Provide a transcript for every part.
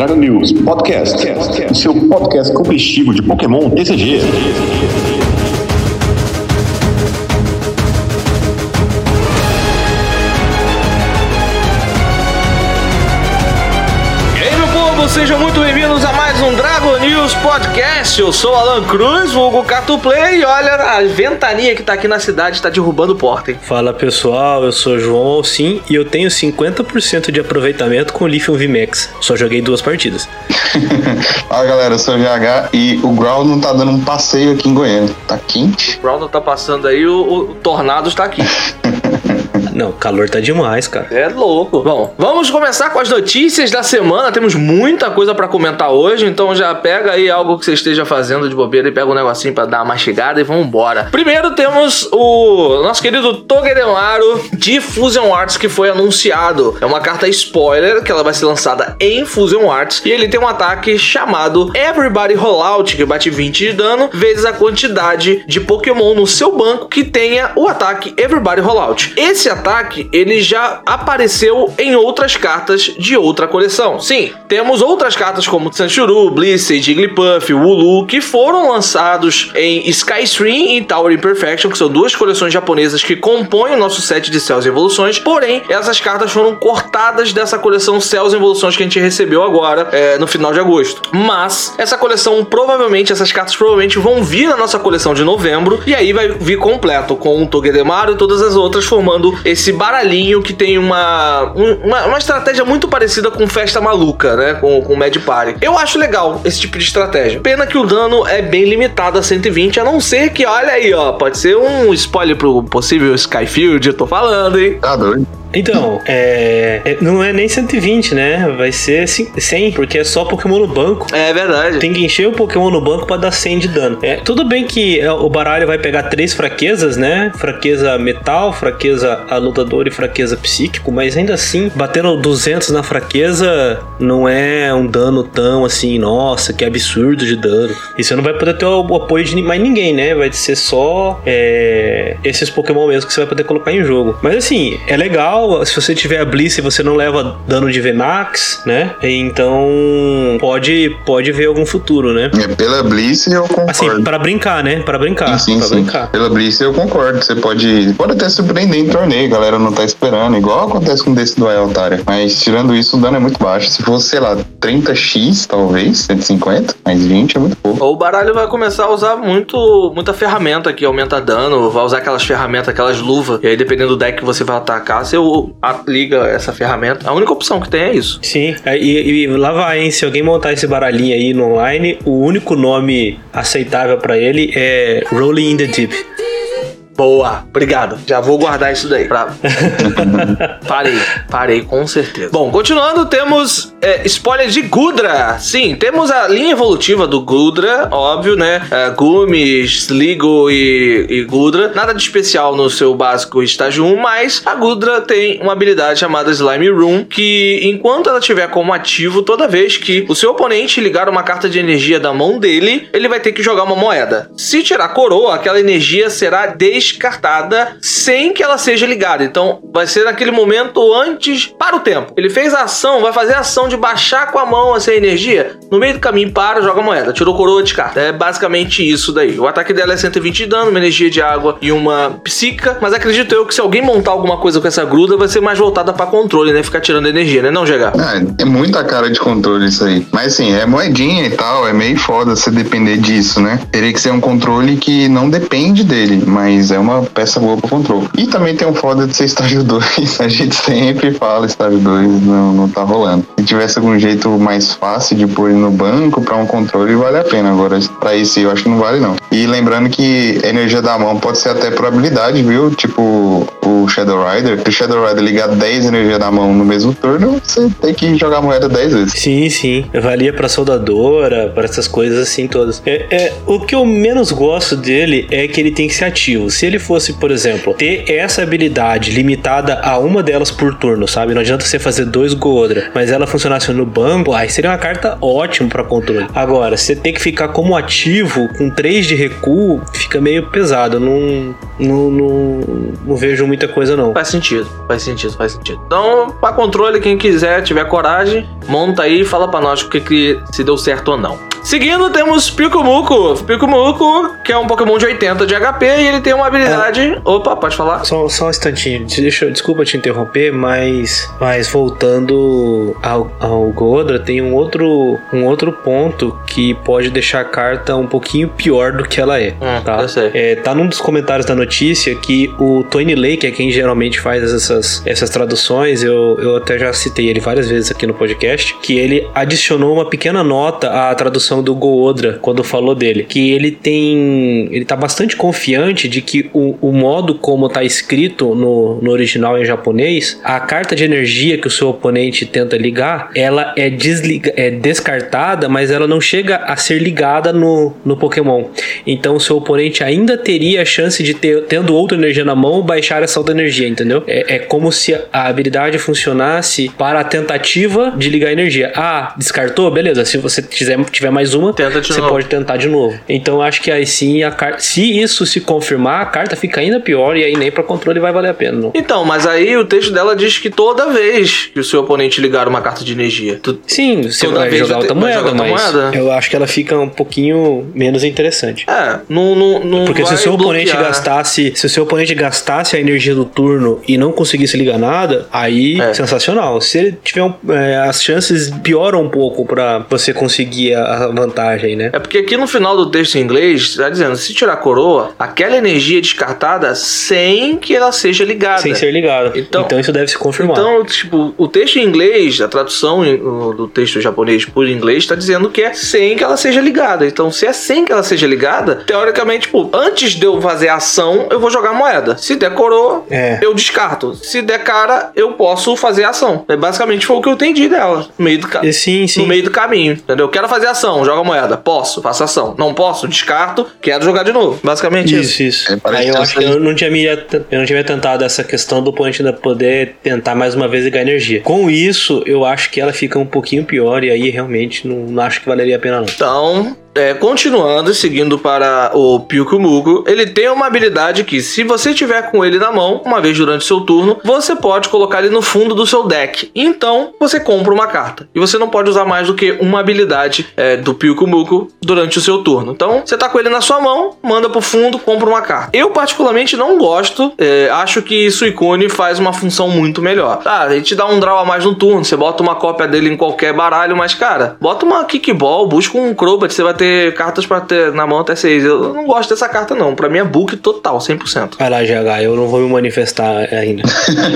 Dragon News Podcast, o seu podcast competitivo de Pokémon TCG. E aí, meu povo, sejam muito um News Podcast. Eu sou Alan Cruz, vulgo Catuplay, e olha, a ventania que tá aqui na cidade tá derrubando porta, hein? Fala pessoal, eu sou João Alcim e eu tenho 50% de aproveitamento com o Lithium VMAX. Só joguei duas partidas. Fala galera, eu sou o VH e o Growl não tá dando um passeio aqui em Goiânia. Tá quente? O Brown tá passando aí, o, o Tornados tá aqui. Não, calor tá demais, cara. É louco. Bom, vamos começar com as notícias da semana. Temos muita coisa pra comentar hoje, então já pega aí algo que você esteja fazendo de bobeira e pega um negocinho pra dar uma mastigada e vamos embora. Primeiro temos o nosso querido Togedemaru de Fusion Arts que foi anunciado. É uma carta spoiler que ela vai ser lançada em Fusion Arts e ele tem um ataque chamado Everybody Rollout que bate 20 de dano vezes a quantidade de Pokémon no seu banco que tenha o ataque Everybody Rollout. Esse ataque ele já apareceu em outras cartas de outra coleção. Sim, temos outras cartas como Sanchuru, Blissey, Jigglypuff, Wooloo que foram lançados em Sky Stream e Tower Imperfection, que são duas coleções japonesas que compõem o nosso set de Cells e Evoluções. Porém, essas cartas foram cortadas dessa coleção Cells e Evoluções que a gente recebeu agora é, no final de agosto. Mas essa coleção provavelmente, essas cartas provavelmente vão vir na nossa coleção de novembro e aí vai vir completo com o Togedemaru e todas as outras formando esse baralhinho que tem uma, um- uma, uma estratégia muito parecida com Festa Maluca, né? Com, com Mad Party. Eu acho legal esse tipo de estratégia. Pena que o dano é bem limitado a 120, a não ser que, olha aí, ó, pode ser um spoiler pro possível Skyfield, eu tô falando, hein? Tá doido? Então, é, é- Não é nem 120, né? Vai ser cin- 100, porque é só Pokémon no banco. É verdade. Tem que encher o Pokémon no banco pra dar 100 de dano. É, tudo bem que é, o baralho vai pegar três fraquezas, né? Fraqueza metal, fraqueza alutador e fraqueza psíquico, mas ainda assim, batendo 200 na fraqueza não é um dano tão assim, nossa, que absurdo de dano. E você não vai poder ter o apoio de mais ninguém, né? Vai ser só é, esses Pokémon mesmo que você vai poder colocar em jogo. Mas assim, é legal, se você tiver a Bliss e você não leva dano de VMAX, né? Então pode, pode ver algum futuro, né? É, pela Bliss eu concordo. Assim, pra brincar, né? Pra brincar. Sim, sim, pra sim. brincar. Pela Bliss eu concordo. Você pode, pode até surpreender em torneio, a galera não tá esperando, igual acontece com desse do Altaria. Mas tirando isso, o dano é muito baixo. Se fosse, sei lá, 30x, talvez, 150, mais 20 é muito pouco. Ou o baralho vai começar a usar muito, muita ferramenta que aumenta dano, vai usar aquelas ferramentas, aquelas luvas, e aí dependendo do deck que você vai atacar, você liga essa ferramenta. A única opção que tem é isso. Sim, é, e, e lá vai, hein? Se alguém montar esse baralhinho aí no online, o único nome aceitável pra ele é Rolling in the Deep. Boa, obrigado. Já vou guardar isso daí. Pra... parei, parei com certeza. Bom, continuando, temos é, spoiler de Gudra. Sim, temos a linha evolutiva do Gudra, óbvio, né? É, Gumi, Sligo e, e Gudra. Nada de especial no seu básico estágio 1, mas a Gudra tem uma habilidade chamada Slime Room, que enquanto ela tiver como ativo, toda vez que o seu oponente ligar uma carta de energia da mão dele, ele vai ter que jogar uma moeda. Se tirar a coroa, aquela energia será descartada sem que ela seja ligada. Então, vai ser naquele momento antes para o tempo. Ele fez a ação, vai fazer a ação de baixar com a mão essa energia. No meio do caminho, para, joga a moeda. Tirou coroa, descarta. É basicamente isso daí. O ataque dela é 120 de dano, uma energia de água e uma psíquica. Mas acredito eu que se alguém montar alguma coisa com essa gruda, vai ser mais voltada para controle, né? Ficar tirando energia, né? Não, GH? Ah, é muita cara de controle isso aí. Mas assim, é moedinha e tal, é meio foda você depender disso, né? Teria que ser um controle que não depende dele, mas é uma peça boa pro controle. E também tem um foda de ser estágio 2. A gente sempre fala estágio 2, não, não tá rolando. Se tivesse algum jeito mais fácil de pôr no banco pra um controle, vale a pena. Agora, pra esse eu acho que não vale não. E lembrando que energia da mão pode ser até por habilidade, viu? Tipo o Shadow Rider. Se o Shadow Rider ligar 10 energia da mão no mesmo turno, você tem que jogar a moeda 10 vezes. Sim, sim. Valia pra soldadora, pra essas coisas assim todas. É, é, o que eu menos gosto dele é que ele tem que ser ativo. Se ele fosse, por exemplo, ter essa habilidade limitada a uma delas por turno, sabe? Não adianta você fazer dois Godra, mas ela funcionar funcionasse no banco, aí seria uma carta ótima pra controle. Agora, você tem que ficar como ativo com 3 de recuo, fica meio pesado. Eu Não, não, não, não vejo muita coisa, não. Faz sentido, faz sentido, faz sentido. Então, pra controle, quem quiser, tiver coragem, monta aí e fala pra nós o que, que se deu certo ou não. Seguindo, temos Pikumuku. Pikumuku, que é um Pokémon de 80 de HP e ele tem uma habilidade. Opa, pode falar? Só, só um instantinho, deixa, desculpa te interromper, mas, mas voltando ao, ao Godra, tem um outro, um outro ponto que pode deixar a carta um pouquinho pior do que ela é. Hum, tá? É, tá num dos comentários da notícia que o Tony Lake, que é quem geralmente faz essas, essas traduções, eu, eu até já citei ele várias vezes aqui no podcast, que ele adicionou uma pequena nota à tradução do Goodra quando falou dele, que ele tem, ele tá bastante confiante de que o, o modo como tá escrito no, no original em japonês, a carta de energia que o seu oponente tenta ligar, ela é, desliga, é descartada, mas ela não chega a ser ligada no, no Pokémon. Então o seu oponente ainda teria a chance de ter, tendo outra energia na mão, baixar essa outra energia, entendeu? É, é como se a habilidade funcionasse para a tentativa de ligar a energia. Ah, descartou? Beleza. Se você quiser, tiver mais uma, você novo. pode tentar de novo. Então acho que aí sim a carta. Se isso se confirmar, a carta fica ainda pior e aí nem para controle vai valer a pena. Não. Então, mas aí o texto dela diz que toda vez que o seu oponente ligar uma carta de energia, tu Sim, você Toda vai vez jogar outra moeda, jogar mas moeda? eu acho que ela fica um pouquinho menos interessante. É, não, não, não Porque se o seu oponente bloquear. gastasse, se o seu oponente gastasse a energia do turno e não conseguisse ligar nada, aí É. sensacional. Se ele tiver um, é, as chances pioram um pouco pra você conseguir a, a vantagem, né? É porque aqui no final do texto em inglês, tá dizendo, se tirar a coroa, aquela energia é descartada sem que ela seja ligada. Sem ser ligado. Então- Então, isso deve se confirmar. Então, tipo, o texto em inglês, a tradução em- o- do texto japonês por inglês, tá dizendo que é sem que ela seja ligada. Então, se é sem que ela seja ligada, teoricamente, tipo, antes de eu fazer a ação, eu vou jogar moeda. Se der coroa, É. eu descarto. Se der cara, eu posso fazer a ação. É basicamente foi o que eu entendi dela. No meio do, ca... E sim, sim. no meio do caminho, entendeu? Quero fazer ação, joga moeda. Posso, faço ação. Não posso, descarto, quero jogar de novo. Basicamente isso. Isso, isso. É, Aí eu que acho que essa- eu não, tinha me, eu não tinha me atentado a essa questão do oponente ainda poder tentar mais uma vez ligar energia. Com isso, eu acho que ela fica um pouquinho pior e aí realmente não, não acho que valeria a pena não. Então, é, continuando, seguindo para o Pyukumuku, ele tem uma habilidade que, se você tiver com ele na mão, uma vez durante seu turno, você pode colocar ele no fundo do seu deck. Então, você compra uma carta. E você não pode usar mais do que uma habilidade é, do Pyukumuku durante o seu turno. Então, você tá com ele na sua mão, manda pro fundo, compra uma carta. Eu, particularmente, não gosto. é, acho que Suicune faz uma função muito melhor. Ah, ele te dá um draw a mais no turno, você bota uma cópia dele em qualquer baralho, mas, cara, bota uma kickball, busca um Crobat, você vai ter cartas pra ter na mão até seis. Eu não gosto dessa carta, não. Pra mim é book total, 100%. Vai lá, GH, eu não vou me manifestar ainda.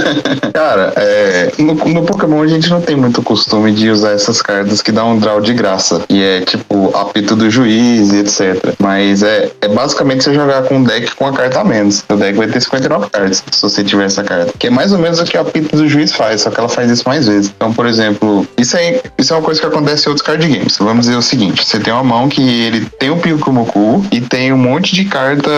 Cara, é, no, no Pokémon a gente não tem muito costume de usar essas cartas que dão um draw de graça. E é tipo apito do juiz e etc. Mas é, é basicamente você jogar com um deck com a carta a menos. O deck vai ter 59 cartas se você tiver essa carta. Que é mais ou menos o que o apito do juiz faz, só que ela faz isso mais vezes. Então, por exemplo, isso, aí, isso é uma coisa que acontece em outros card games. Vamos dizer o seguinte: você tem uma mão que ele tem o Pyukumuku e tem um monte de carta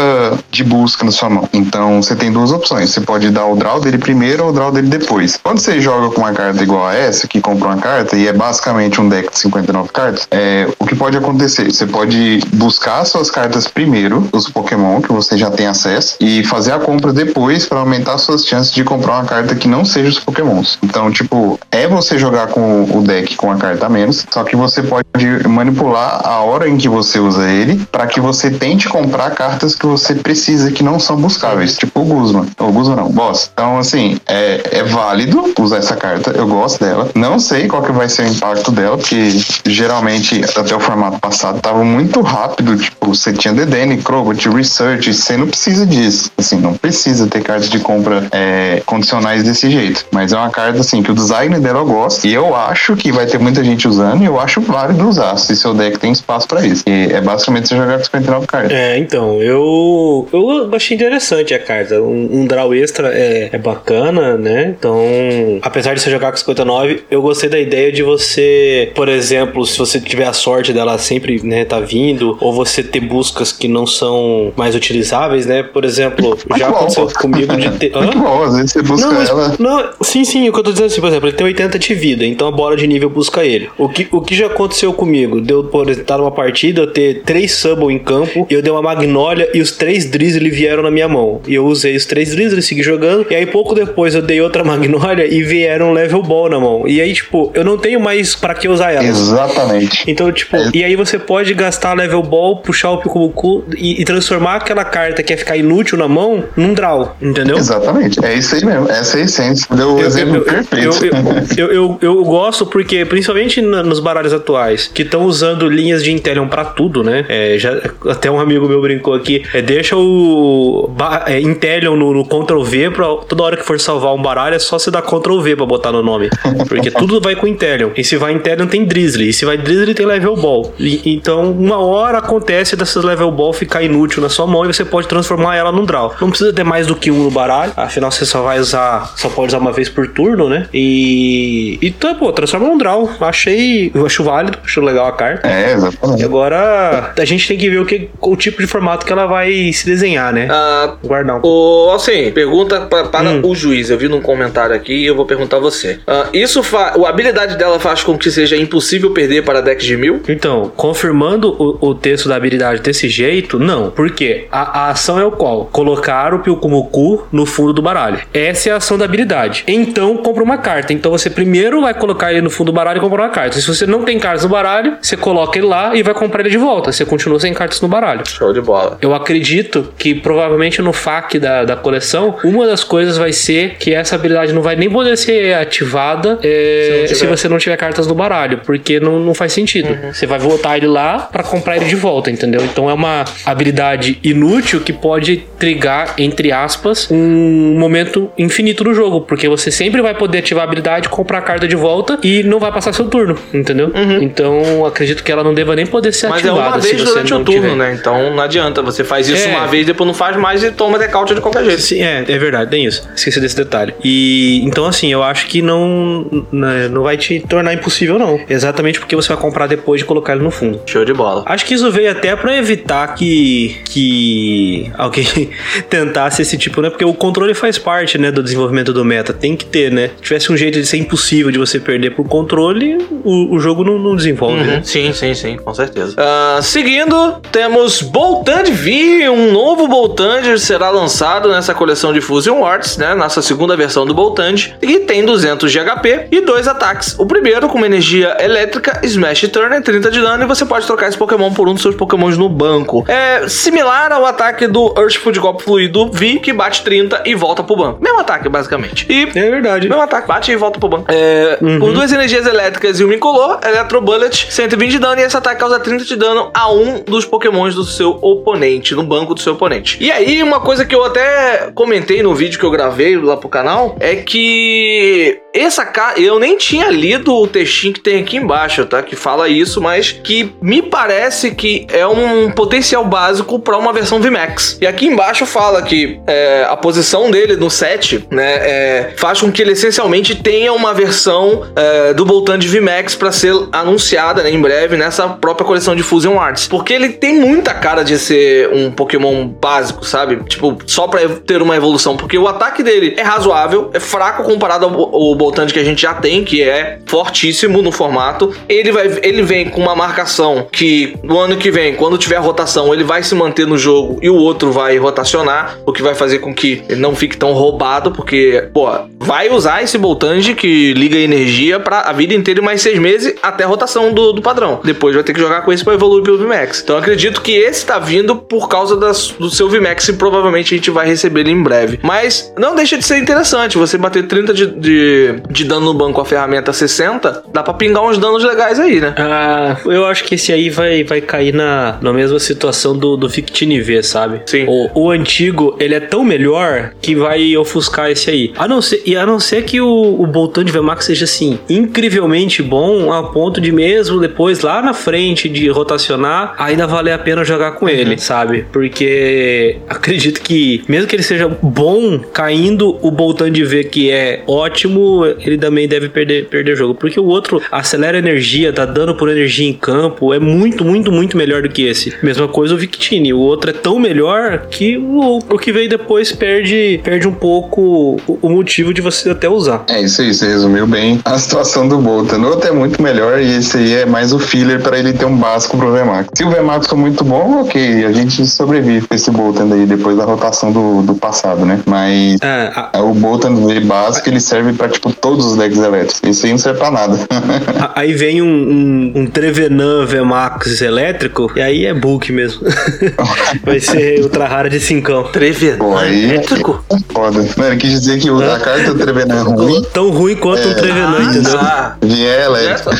de busca na sua mão. Então você tem duas opções. Você pode dar o draw dele primeiro ou o draw dele depois. Quando você joga com uma carta igual a essa, que compra uma carta e é basicamente um deck de 59 cartas, é, o que pode acontecer? Você pode buscar suas cartas primeiro, os Pokémon que você já tem acesso, e fazer a compra depois para aumentar suas chances de comprar uma carta que não seja os Pokémons. Então, tipo, é você jogar com o deck com a carta a menos, só que você pode manipular a hora em que você usa ele para que você tente comprar cartas que você precisa que não são buscáveis, tipo o Guzman. O Guzman não, Boss. Então, assim, é, é válido usar essa carta, eu gosto dela. Não sei qual que vai ser o impacto dela, porque geralmente até o formato passado tava muito rápido, tipo, você tinha DDN, Crobat, Research, você não precisa disso. Assim, não precisa ter cartas de compra é, condicionais desse jeito. Mas é uma carta, assim, que o design dela eu gosto e eu acho que vai ter muita gente usando e eu acho válido usar, se seu deck tem espaço para isso. E é basicamente você jogar com 59 cartas. É, então, eu, eu achei interessante a carta. Um, um draw extra é, é bacana, né? Então, apesar de você jogar com 59, eu gostei da ideia de você, por exemplo, se você tiver a sorte dela sempre, né, tá vindo, ou você ter buscas que não são mais utilizáveis, né? Por exemplo, já bom, aconteceu comigo de ter. Hã? Bom, às vezes você busca Não, mas, ela. não, sim, sim, o que eu tô dizendo assim, por exemplo, ele tem 80 de vida, então a bola de nível busca ele. O que, o que já aconteceu comigo? Deu por estar numa partida, eu ter três Subble em campo, eu dei uma Magnólia e os três Drizzly vieram na minha mão. E eu usei os três Drizzly, segui jogando, e aí pouco depois eu dei outra Magnólia e vieram um Level Ball na mão. E aí, tipo, eu não tenho mais pra que usar ela. Exatamente. Então, tipo, É. e aí você pode gastar level ball, puxar o Pikumuku e, e transformar aquela carta que ia ficar inútil na mão num draw, entendeu? Exatamente. É isso aí mesmo. Essa é a essência. Deu o Eu, exemplo eu, perfeito. eu, eu, eu, gosto porque, principalmente nos baralhos atuais, que estão usando linhas de Intellion pra tudo, né? É, já, até um amigo meu brincou aqui, é, deixa o é, Intellion no, no Ctrl V pra toda hora que for salvar um baralho é só você dar Ctrl V pra botar no nome. Porque tudo vai com Intellion. E se vai Intellion tem Drizzly. E se vai Drizzly tem Level Ball. E- então, uma hora acontece dessas Level Ball ficar inútil na sua mão e você pode transformar ela num draw. Não precisa ter mais do que um no baralho. Afinal, você só vai usar, só pode usar uma vez por turno, né? E. Então, pô, transforma num draw. Achei. Eu acho válido, acho legal a carta. É, E exatamente. Agora a gente tem que ver o, que, o tipo de formato que ela vai se desenhar, né? Ah, Guardar um. O, assim, pergunta pra- para Hum. o juiz. Eu vi num comentário aqui e eu vou perguntar a você. Ah, isso fa a habilidade dela faz com que seja impossível perder para decks de mil? Então, confirmando o, o texto da habilidade desse jeito, não. Por quê? A, a ação é o qual? Colocar o Pyukumuku no fundo do baralho. Essa é a ação da habilidade. Então, compra uma carta. Então, você primeiro vai colocar ele no fundo do baralho e comprar uma carta. Se você não tem cartas no baralho, você coloca ele lá e vai comprar ele de volta. Você continua sem cartas no baralho. Show de bola. Eu acredito que provavelmente no FAQ da, da coleção, uma das coisas vai ser que essa habilidade não vai nem poder ser ativada é, Se se, você não tiver cartas no baralho, porque não, não faz sentido. Você vai voltar ele lá pra comprar ele de volta, entendeu? Então é uma habilidade inútil que pode trigar, entre aspas, um momento infinito no jogo, porque você sempre vai poder ativar a habilidade, comprar a carta de volta e não vai passar seu turno, entendeu? Então acredito que ela não deva nem poder ser Mas é ativada uma vez durante o turno, tiver. né? Então não adianta. Você faz isso É. uma vez, depois não faz mais e toma decaute de qualquer jeito. Sim, é, é verdade, tem isso. Esqueci desse detalhe. E então, assim, eu acho que não, né, não vai te tornar impossível, não. Exatamente porque você vai comprar depois de colocar ele no fundo. Show de bola. Acho que isso veio até pra evitar que, que alguém tentasse esse tipo, né? Porque o controle faz parte, né, do desenvolvimento do meta. Tem que ter, né? Se tivesse um jeito de ser impossível de você perder por controle, o, o jogo não, não desenvolve, né? Uhum. Sim, sim, sim, com certeza. Ah, seguindo, temos Boltand V, um novo Boltand será lançado nessa coleção de Fusion Wars, né? Nossa segunda versão do Boltand, e tem 200 de HP e dois ataques. O primeiro com uma energia elétrica, Smash Turner, 30 de dano, e você pode trocar esse Pokémon por um dos seus Pokémons no banco. É similar ao ataque do Earth Food Golpe Fluido V, que bate 30 e volta pro banco. Mesmo ataque, basicamente. E É verdade. mesmo ataque, bate e volta pro banco. É, Por duas energias elétricas e uma incolor, Electro Bullet, 120 de dano, e esse ataque causa 30 de dano a um dos pokémons do seu oponente, no banco do seu oponente. E aí, uma coisa que eu até comentei no vídeo que eu gravei lá pro canal, é que essa carta, eu nem tinha lido o textinho que tem aqui embaixo, tá? Que fala isso, mas que me parece que é um potencial básico para uma versão VMAX. E aqui embaixo fala que é, a posição dele no set, né, é, faz com que ele essencialmente tenha uma versão é, do Boltand VMAX para ser anunciada né, em breve nessa própria coleção de Fusion Arts. Porque ele tem muita cara de ser um Pokémon básico, sabe? Tipo, só para ter uma evolução. Porque o ataque dele é razoável, é fraco comparado ao, ao Boltand que a gente já tem, que é fortíssimo no formato. Ele, vai, ele vem com uma marcação que no ano que vem, quando tiver rotação, ele vai se manter no jogo e o outro vai rotacionar, o que vai fazer com que ele não fique tão roubado, porque, pô, vai usar esse Boltand que liga energia para a vida inteira e mais seis meses até a rotação do, do padrão. Depois vai ter que jogar com esse para evoluir pelo VMAX. Então acredito que esse tá vindo por causa das- do seu VMAX e provavelmente a gente vai receber ele em breve. Mas não deixa de ser interessante você bater 30 de, de, de, dano no banco com a ferramenta 60, dá pra pingar uns danos legais aí, né? Ah, eu acho que esse aí vai, vai cair na, na mesma situação do, do Victini sabe? Sim. O, o antigo, ele é tão melhor que vai ofuscar esse aí. A não ser, e a não ser que o, o Boltão de VMAX seja assim, incrivelmente bom, a ponto de mesmo depois, lá na frente de rotacionar, ainda valer a pena jogar com ele, sabe? Porque acredito que, mesmo que ele seja bom, caindo o Boltão de V, que é ótimo, ele também deve perder, perder jogo. Porque o outro acelera energia, dá dano por energia em campo, é muito, muito, muito melhor do que esse. Mesma coisa o Victini, o outro é tão melhor que o, o que veio depois perde, perde um pouco o, o motivo de você até usar. É isso aí, você resumiu bem a situação do Bolton. O outro é muito melhor e esse aí é mais o filler para ele ter um básico pro VMAX. Se o VMAX for muito bom, ok, a gente sobrevive com esse Bolton aí depois da rotação do, do passado, né? Mas É, a- o Bolton V básico ele serve pra tipo todos os decks elétricos. Esse aí não serve pra nada. a- aí vem um, um, um Trevenan VMAX elétrico e aí é book mesmo. Vai ser ultra rara de cincão. Trevenan Pô, aí- elétrico? Foda. Não, ele quis dizer que o- a carta do Trevenant é ruim, Tão ruim quanto um Trevenan, entendeu? Ah, vier elétrico.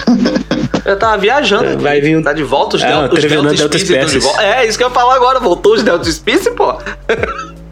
Eu tava viajando. aqui. Vai vir um- Tá de volta os, É, Del- os Trevenant Delta Delta Species. É, isso que eu ia falar agora. Voltou os Delta Species, pô.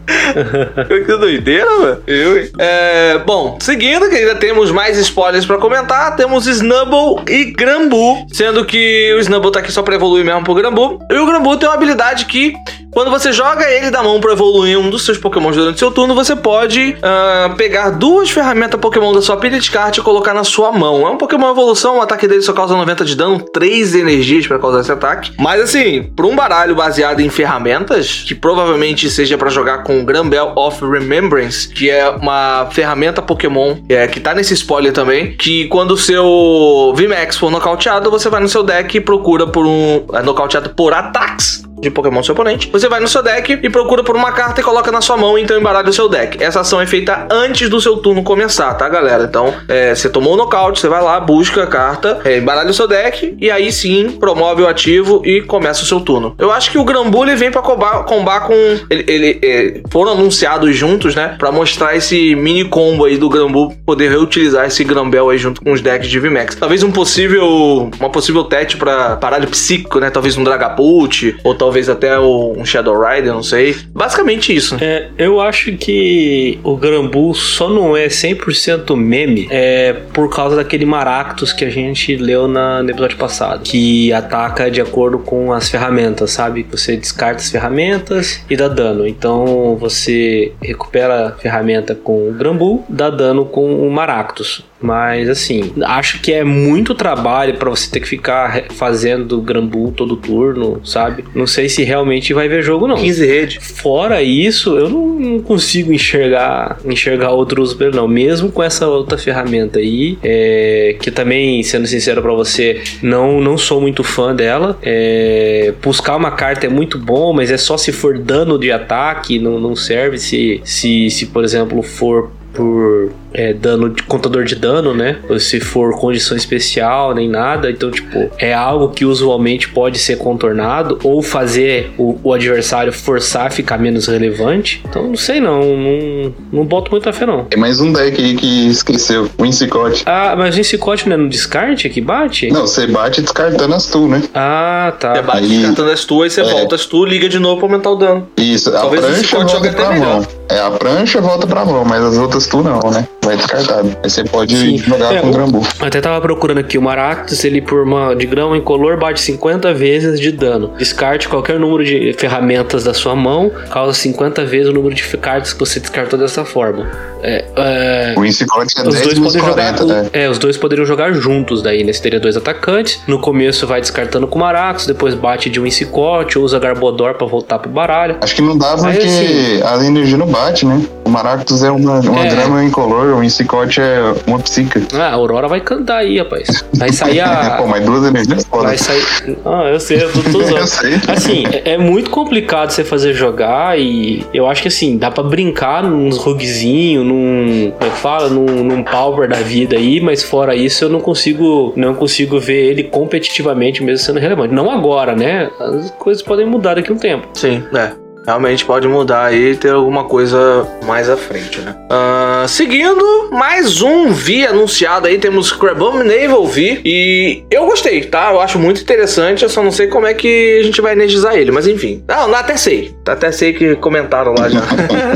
que doideira, mano. Eu, hein? É, bom, seguindo, que ainda temos mais spoilers pra comentar, temos Snubble e Grambu. Sendo que o Snubble tá aqui só pra evoluir mesmo pro Grambu. E o Grambu tem uma habilidade que, quando você joga ele da mão pra evoluir um dos seus Pokémon durante seu turno, você pode ah, pegar duas ferramentas Pokémon da sua pilha de carta e colocar na sua mão. É um Pokémon evolução, o ataque dele só causa 90 de dano, 3 energias pra causar esse ataque. Mas assim, pra um baralho baseado em ferramentas, que provavelmente seja pra jogar com o Granbell of Remembrance, que é uma ferramenta Pokémon é, que tá nesse spoiler também, que quando o seu VMAX for nocauteado, você vai no seu deck e procura por um. É nocauteado por ataques de Pokémon seu oponente. Você vai no seu deck e procura por uma carta e coloca na sua mão, então embaralha o seu deck. Essa ação é feita antes do seu turno começar, tá, galera? Então, é, você tomou o nocaute, você vai lá, busca a carta, é, embaralha o seu deck e aí sim promove o ativo e começa o seu turno. Eu acho que o Grambu ele vem pra combar, combar com. Ele, ele- é, foram anunciados juntos, né? Pra mostrar esse mini combo aí do Grambu poder reutilizar esse Grambel aí junto com os decks de VMAX. Talvez um possível. Uma possível tete pra baralho psíquico, né? Talvez um Dragapult, ou talvez até o- um Shadow Rider, não sei. Basicamente isso. É, eu acho que o Grambu só não é 100% meme é por causa daquele Maractus que a gente leu na, no episódio passado, que ataca de acordo com as ferramentas, sabe? Você descarta as ferramentas e dá dano. Então você recupera a ferramenta com o Grambu, dá dano com o Maractus. Mas assim, acho que é muito trabalho pra você ter que ficar fazendo Grambu todo turno, sabe? Não sei se realmente vai ver jogo não. 15 rede. Fora isso, eu não, não consigo enxergar enxergar outro uso não. Mesmo com essa outra ferramenta aí, é, que também, sendo sincero pra você, não, não sou muito fã dela. É, buscar uma carta é muito bom, mas é só se for dano de ataque, não, não serve se, se, se, por exemplo, for por é, dano de contador de dano, né? Ou se for condição especial, nem nada. Então, tipo, é algo que usualmente pode ser contornado ou fazer o, o adversário forçar a ficar menos relevante. Então, não sei não, não, não boto muita fé não. Tem mais um deck aí que esqueceu, o Insicote. Ah, mas o Insicote não é no descarte que bate? Não, você bate descartando as tu, né? Ah, Você tá. bate Aí- descartando as tuas, você É. volta as tuas, liga de novo pra aumentar o dano. Isso, Talvez a prancha volta pra mão. É, a prancha volta pra mão, mas as outras tu não, né? Vai descartado. Aí você pode Sim. jogar É, com o- Grambu. Até tava procurando aqui o Maractus, ele por uma de grão incolor bate 50 vezes de dano. Descarte qualquer número de ferramentas da sua mão, causa 50 vezes o número de cartas que você descartou dessa forma. É, é, O Insicote é os 10 dois vezes podem jogar. 40, né? É, os dois poderiam jogar juntos daí, né? Você teria dois atacantes. No começo vai descartando com o Maractus, depois bate de um Insicote, usa Garbodor pra voltar pro baralho. Acho que não dá porque assim- a energia não bate, né? O Maractus é uma, uma É. grama incolor, o Insicote é uma psica. Ah, a Aurora vai cantar aí, rapaz. Vai sair a. Pô, mas duas energias foda. Vai sair. Ah, eu sei, eu tô, tô usando. Eu sei. Assim, é, é muito complicado você fazer jogar e eu acho que assim, dá pra brincar nos rugzinhos, num. Como é que fala? Num, num power da vida aí, mas fora isso eu não consigo. Não consigo ver ele competitivamente mesmo sendo relevante. Não agora, né? As coisas podem mudar daqui a um tempo. Sim, é. Realmente pode mudar aí e ter alguma coisa mais à frente, né? Uh, seguindo, mais um V anunciado aí, temos Crabominable V e eu gostei, tá? Eu acho muito interessante, eu só não sei como é que a gente vai energizar ele, mas enfim. Não, não até sei. Até sei que comentaram lá já.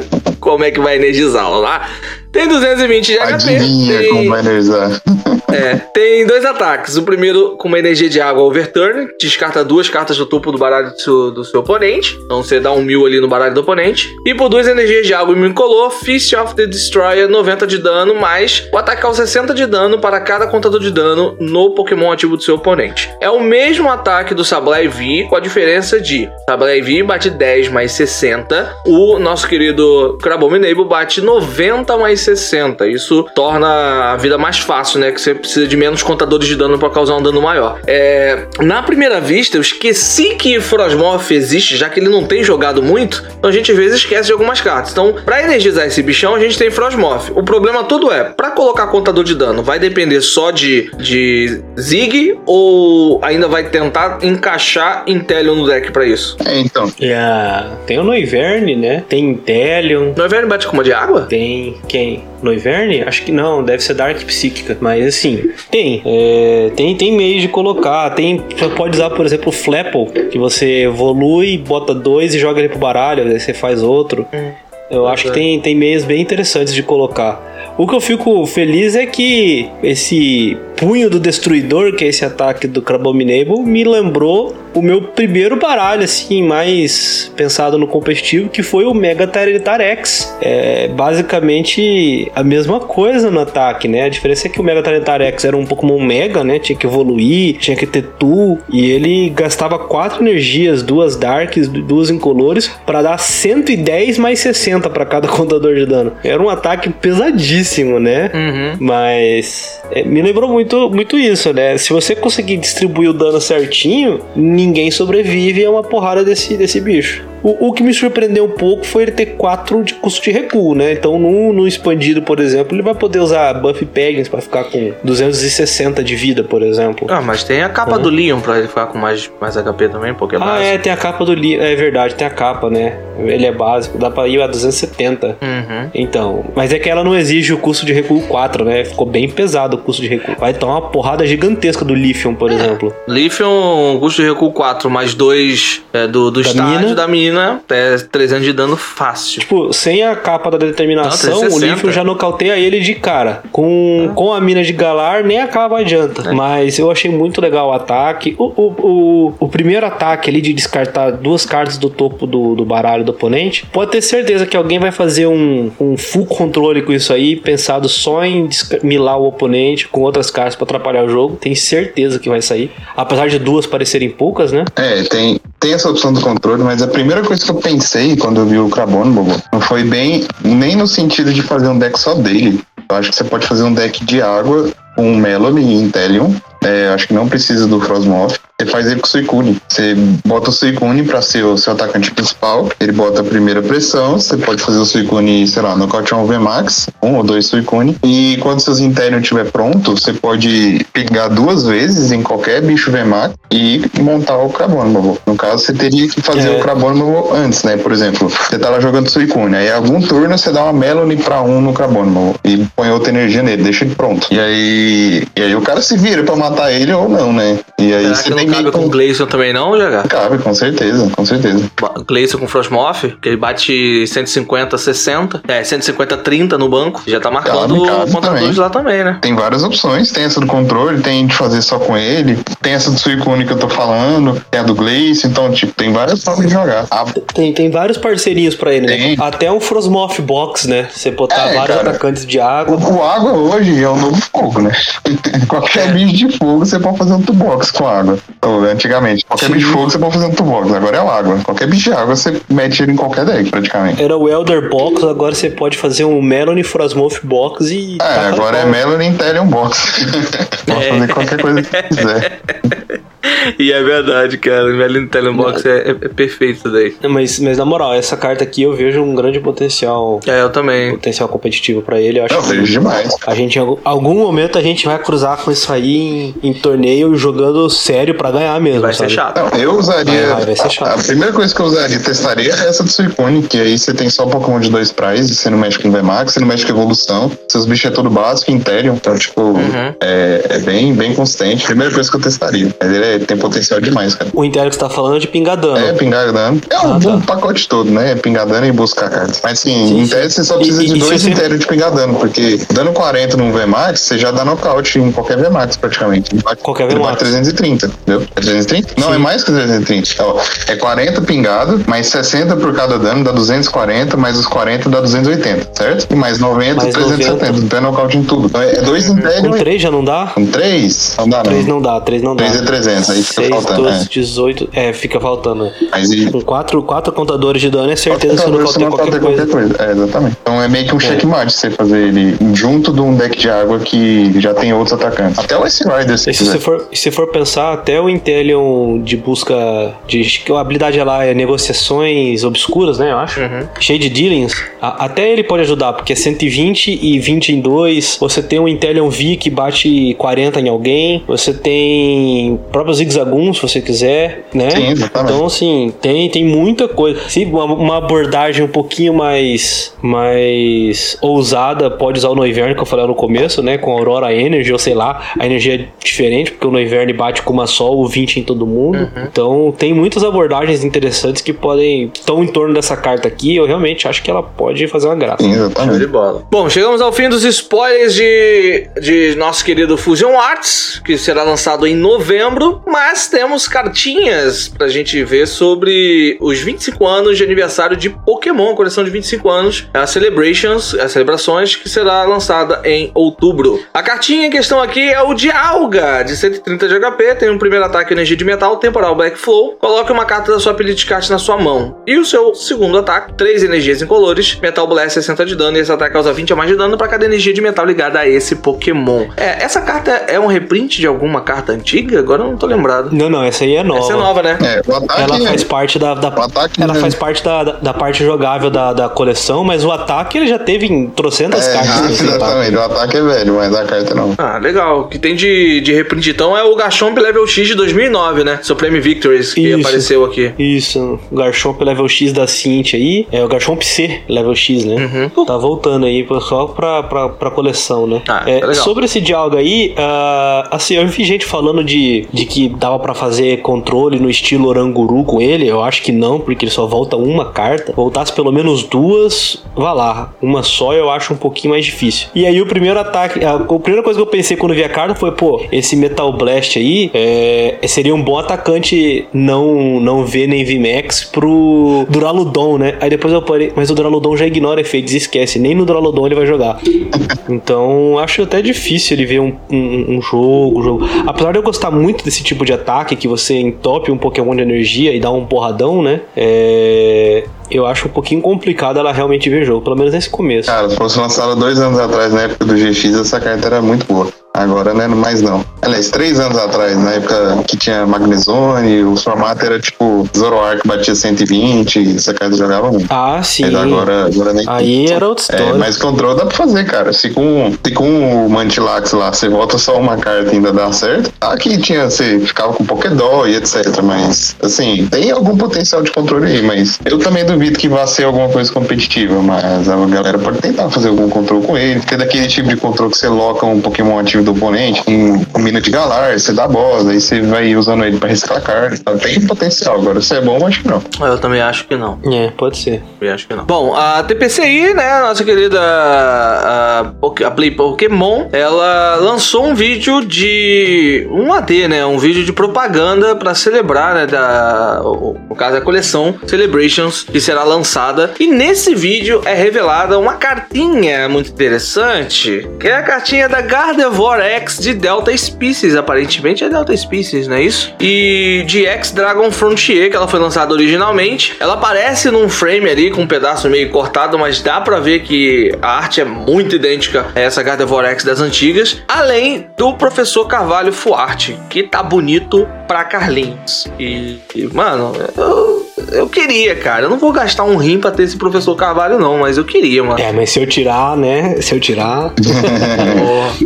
como é que vai energizá-lo lá. Tem 220 de HP. Adivinha tem... como energizar. É, tem dois ataques. O primeiro com uma energia de água overturn, descarta duas cartas do topo do baralho do seu, do seu oponente. Então você dá um mil ali no baralho do oponente. E por duas energias de água incolor, Fist of the Destroyer, 90 de dano, mais o ataque causa 60 de dano para cada contador de dano no Pokémon ativo do seu oponente. É o mesmo ataque do Sableye V, com a diferença de Sableye V bate 10 mais 60. O nosso querido Crabominable bate 90 mais 60. Isso torna a vida mais fácil, né? Que você precisa de menos contadores de dano para causar um dano maior. É, na primeira vista, eu esqueci que Frosmoth existe, já que ele não tem jogado muito. Então a gente às vezes esquece de algumas cartas. Então, para energizar esse bichão, a gente tem Frosmoth. O problema todo é, para colocar contador de dano, vai depender só de, de Zig ou ainda vai tentar encaixar Inteleon no deck para isso? É, então. Yeah. Tem o Noiverne, né? Tem Inteleon. Noiverne bate com uma de água? Tem quem? Noiverne? Acho que não, deve ser Dark Psíquica. Mas assim, tem. É, tem, tem meios de colocar. Tem, você pode usar, por exemplo, o Flapple, que você evolui, bota dois e joga ele pro baralho, aí você faz outro. Hum. Eu acho que tem, tem meios bem interessantes de colocar. O que eu fico feliz é que esse punho do destruidor, que é esse ataque do Crabominable, me lembrou o meu primeiro baralho, assim, mais pensado no competitivo, que foi o Mega Tyranitar X. É basicamente a mesma coisa no ataque, né? A diferença é que o Mega Tyranitar X era um Pokémon Mega, né? Tinha que evoluir, tinha que ter Tu, e ele gastava quatro energias, duas Darks, duas Incolores, para dar 110 mais 60 para cada contador de dano. Era um ataque pesadíssimo, né? Uhum. Mas é, me lembrou muito, muito isso, né? Se você conseguir distribuir o dano certinho, ninguém sobrevive a uma porrada desse, desse bicho. O, o, que me surpreendeu um pouco foi ele ter 4 de custo de recuo, né? Então, no, no expandido, por exemplo, ele vai poder usar buff peggings para ficar com 260 de vida, por exemplo. Ah, mas tem a capa Uhum. do Leon pra ele ficar com mais, mais HP também, porque é Ah, básico. é, tem a capa do livro. É verdade, tem a capa, né? Ele é básico, dá pra ir a 270. Uhum. Então, mas é que ela não exige o custo de recuo 4, né? Ficou bem pesado o custo de recuo. Vai tomar uma porrada gigantesca do Lithium, É. por exemplo. Lithium, custo de recuo 4 mais 2 é, do, do Da estágio mina. da mina, é 300 de dano fácil. Tipo, sem a capa da determinação, Não, o 360. Lithium já nocauteia ele de cara. Com, com a mina de Galar, nem a capa adianta. Mas eu achei muito legal o ataque. O, o, o, o primeiro ataque ali de descartar duas cartas do topo do, do baralho do oponente, pode ter certeza que alguém vai fazer um, um full controle com isso aí, pensado só em milar o oponente com outras cartas pra atrapalhar o jogo. Tem certeza que vai sair. Apesar de duas parecerem poucas, né? É, tem, tem essa opção do controle, mas a primeira coisa que eu pensei quando eu vi o Crabono, Bobo, não foi bem nem no sentido de fazer um deck só dele. Eu acho que você pode fazer um deck de água com Melody e Inteleon. É, acho que não precisa do Frosmoth. Você faz ele com o Suicune. Você bota o Suicune pra ser o seu atacante principal. Ele bota a primeira pressão. Você pode fazer o Suicune, sei lá, nocautear um VMAX, um ou dois Suicune. E quando seus Inteleon estiver pronto, você pode pegar duas vezes em qualquer bicho VMAX e montar o Crabono, No caso, você teria que fazer É. o Crabono antes, né? Por exemplo, você tá lá jogando Suicune. Aí algum turno você dá uma Melody pra um no Crabono e põe outra energia nele, deixa ele pronto. E aí, e aí o cara se vira pra matar ele ou não, né? E aí Será você que não tem cabe com o Gleison também não, GH? Cabe, com certeza, com certeza. Gleison com Frostmoth, que ele bate 150, 60. É, 150, 30 no banco. Já tá marcando Cabe, cabe contadores também. lá também, né? Tem várias opções, tem essa do controle, tem de fazer só com ele, tem essa do Suicune que eu tô falando, tem a do Glace, então, tipo, tem várias formas de jogar. A Tem, tem vários parceirinhos pra ele, né? Tem. Até um Frosmoth Box, né? Você botar É, vários cara. atacantes de água. O água hoje é o novo fogo, né? Qualquer bicho de fogo você pode fazer um tubox com água. Ou, antigamente, qualquer Sim. bicho de fogo você pode fazer um tubox. Agora é água. Qualquer bicho de água você mete ele em qualquer deck, praticamente. Era o Elder Box, agora você pode fazer um Melony Frosmoth Box e. É, agora é. Melanie Intellion Box. pode É. fazer qualquer coisa que quiser. E é verdade, cara. O Intellium Telebox é, é, é perfeito isso daí. Mas, mas na moral, essa carta aqui eu vejo um grande potencial. É, eu também. Potencial competitivo pra ele. Eu acho Eu que vejo demais. a gente, em algum- momento, a gente vai cruzar com isso aí em, em torneio jogando sério pra ganhar mesmo. Vai ser sabe? chato. Não, eu usaria. Vai, vai, vai ser chato. A primeira coisa que eu usaria, testaria é essa do Suicune, que aí você tem só Pokémon de dois prizes, você não mexe com VMAX, você não mexe com evolução, seus bichos é tudo básico, Interior, então, tipo, Uhum. é, é bem, bem consistente. Primeira coisa que eu testaria. Mas ele é- tem potencial demais, cara. O Intel que você tá falando é de pingar dano. É, pingar dano. É um, Ah, tá. um pacote todo, né? Pingar dano e buscar cartas. Mas assim, Sim, em tese você só precisa e- de e dois você- inteiros de pingar dano, porque dando 40 num VMAX, você já dá nocaute em qualquer VMAX praticamente. Ele bate- Qualquer ele VMAX. bate 330, entendeu? É 330? Não, é mais que 330. Ó, é 40 pingado, mais 60 por cada dano, dá 240, mais os 40 dá 280, certo? E mais 90, Mais 370. 90. Dá nocaute em tudo. Então é dois Com inteiros. 3 já não dá? Com 3? Não dá, 3 não. não dá, 3 não dá. 3 é 300, aí fica 6, faltando. 12, é. 18. É, fica faltando. Mas e, Com 4 quatro contadores de dano é certeza que você não falta qualquer coisa. É, exatamente. Então é meio que um checkmate você fazer ele junto de um deck de água que já tem outros atacantes. Até o Ice Rider, se se você for, se for pensar, até o Intelion de busca de. A habilidade lá é negociações obscuras, né? Eu acho. Cheio de dealings. A- até ele pode ajudar, porque é 120 e 20 em 2. Você tem um Intelion V que bate 40 em alguém. Você tem próprio Zigzagoon, se você quiser, né? Sim, exatamente. Então, assim, tem, tem muita coisa. Se uma, uma abordagem um pouquinho mais, mais ousada, pode usar o Noivern, que eu falei no começo, né? Com a Aurora Energy, ou sei lá, a energia é diferente, porque o Noivern bate com uma só, o 20 em todo mundo. Então, tem muitas abordagens interessantes que podem. que estão em torno dessa carta aqui. Eu realmente acho que ela pode fazer uma graça. Sim, Show de bola. Bom, chegamos ao fim dos spoilers de, de nosso querido Fusion Arts, que será lançado em novembro, mas temos cartinhas pra gente ver sobre os 25 anos de aniversário de Pokémon, coleção de 25 anos, a Celebrations, as celebrações, que será lançada em outubro. A cartinha em questão aqui é o Dialga, de 130 de HP, tem um primeiro ataque energia de metal, temporal Black Flow, coloque uma carta da sua Elite Card na sua mão. E o seu segundo ataque, 3 energias incolores, Metal Blast 60 de dano, e esse ataque causa 20 a mais de dano para cada energia de metal ligada a esse Pokémon. É, essa carta é um reprint de alguma carta antiga? Agora eu não tô lembrado. Não, não, essa aí é nova. Essa é nova, né? É, o ataque. Ela é- faz parte da, da- O ataque ela né? faz parte da, da, da parte jogável da, da coleção, mas o ataque ele já teve em trocentas É, cartas. nesse ataque. exatamente. O ataque é velho, mas a carta não. Ah, legal. O que tem de, de reprint então é o Garchomp Level X de 2009, né? Supreme Victories, que Isso. apareceu aqui. Isso, o Garchomp level X da Cintia aí, é o Garchomp C level X, né? Tá voltando aí só pra, pra, pra coleção, né? Ah, É, tá legal. sobre esse Dialga aí, ah, assim, eu vi gente falando de, de que dava pra fazer controle no estilo Oranguru com ele, eu acho que não, porque ele só volta uma carta. Voltasse pelo menos duas, vá lá. Uma só eu acho um pouquinho mais difícil. E aí o primeiro ataque, a, a primeira coisa que eu pensei quando vi a carta foi, pô, esse Metal Blast aí é, seria um bom atacante não, não V nem VMAX pro Duraludon, né? Aí depois eu parei, mas o Duraludon já ignora efeitos esquece, nem no Duraludon ele vai jogar. Então acho até difícil ele ver um, um, um jogo, um jogo. Apesar de eu gostar muito desse tipo de ataque, que você entope um Pokémon de energia e dá um porradão, né? É, eu acho um pouquinho complicado ela realmente ver jogo, pelo menos nesse começo. Cara, se fosse lançada dois anos atrás, na época do GX, essa carta era muito boa. Agora, né, mais não. Aliás, três anos atrás, na época que tinha Magnezone, o formato era tipo Zoroark batia 120, essa carta jogava muito. Ah, sim. Mas agora, agora nem Aí era outra É, história. mas controle dá pra fazer, cara. Se com, se com o Mantilax lá você volta só uma carta e ainda dá certo. Aqui tinha, você ficava com Pokédó e etc. Mas, assim, tem algum potencial de controle aí. Mas eu também duvido que vá ser alguma coisa competitiva. Mas a galera pode tentar fazer algum controle com ele. Porque é daquele tipo de controle que você loca um Pokémon ativo do oponente, em um mina de galar, você dá boss, aí você vai usando ele pra reciclar carta. Então, tem potencial. Agora, se é bom, acho que não. Eu também acho que não. É, pode ser. Eu acho que não. Bom, a TPCI, né, a nossa querida a, a Play Pokémon, ela lançou um vídeo de um AD, né, um vídeo de propaganda pra celebrar, né, da, o- no caso a coleção Celebrations que será lançada. E nesse vídeo é revelada uma cartinha muito interessante, que é a cartinha da Gardevoir X de Delta Species, aparentemente é Delta Species, não é isso? E de X Dragon Frontier, que ela foi lançada originalmente. Ela aparece num frame ali com um pedaço meio cortado, mas dá pra ver que a arte é muito idêntica a essa Gardevoir X das antigas. Além do Professor Carvalho Fuarte, que tá bonito pra Carlinhos. E, e mano, eu, eu queria, cara. Eu não vou gastar um rim pra ter esse Professor Carvalho, não, mas eu queria, mano. É, mas se eu tirar, né? Se eu tirar.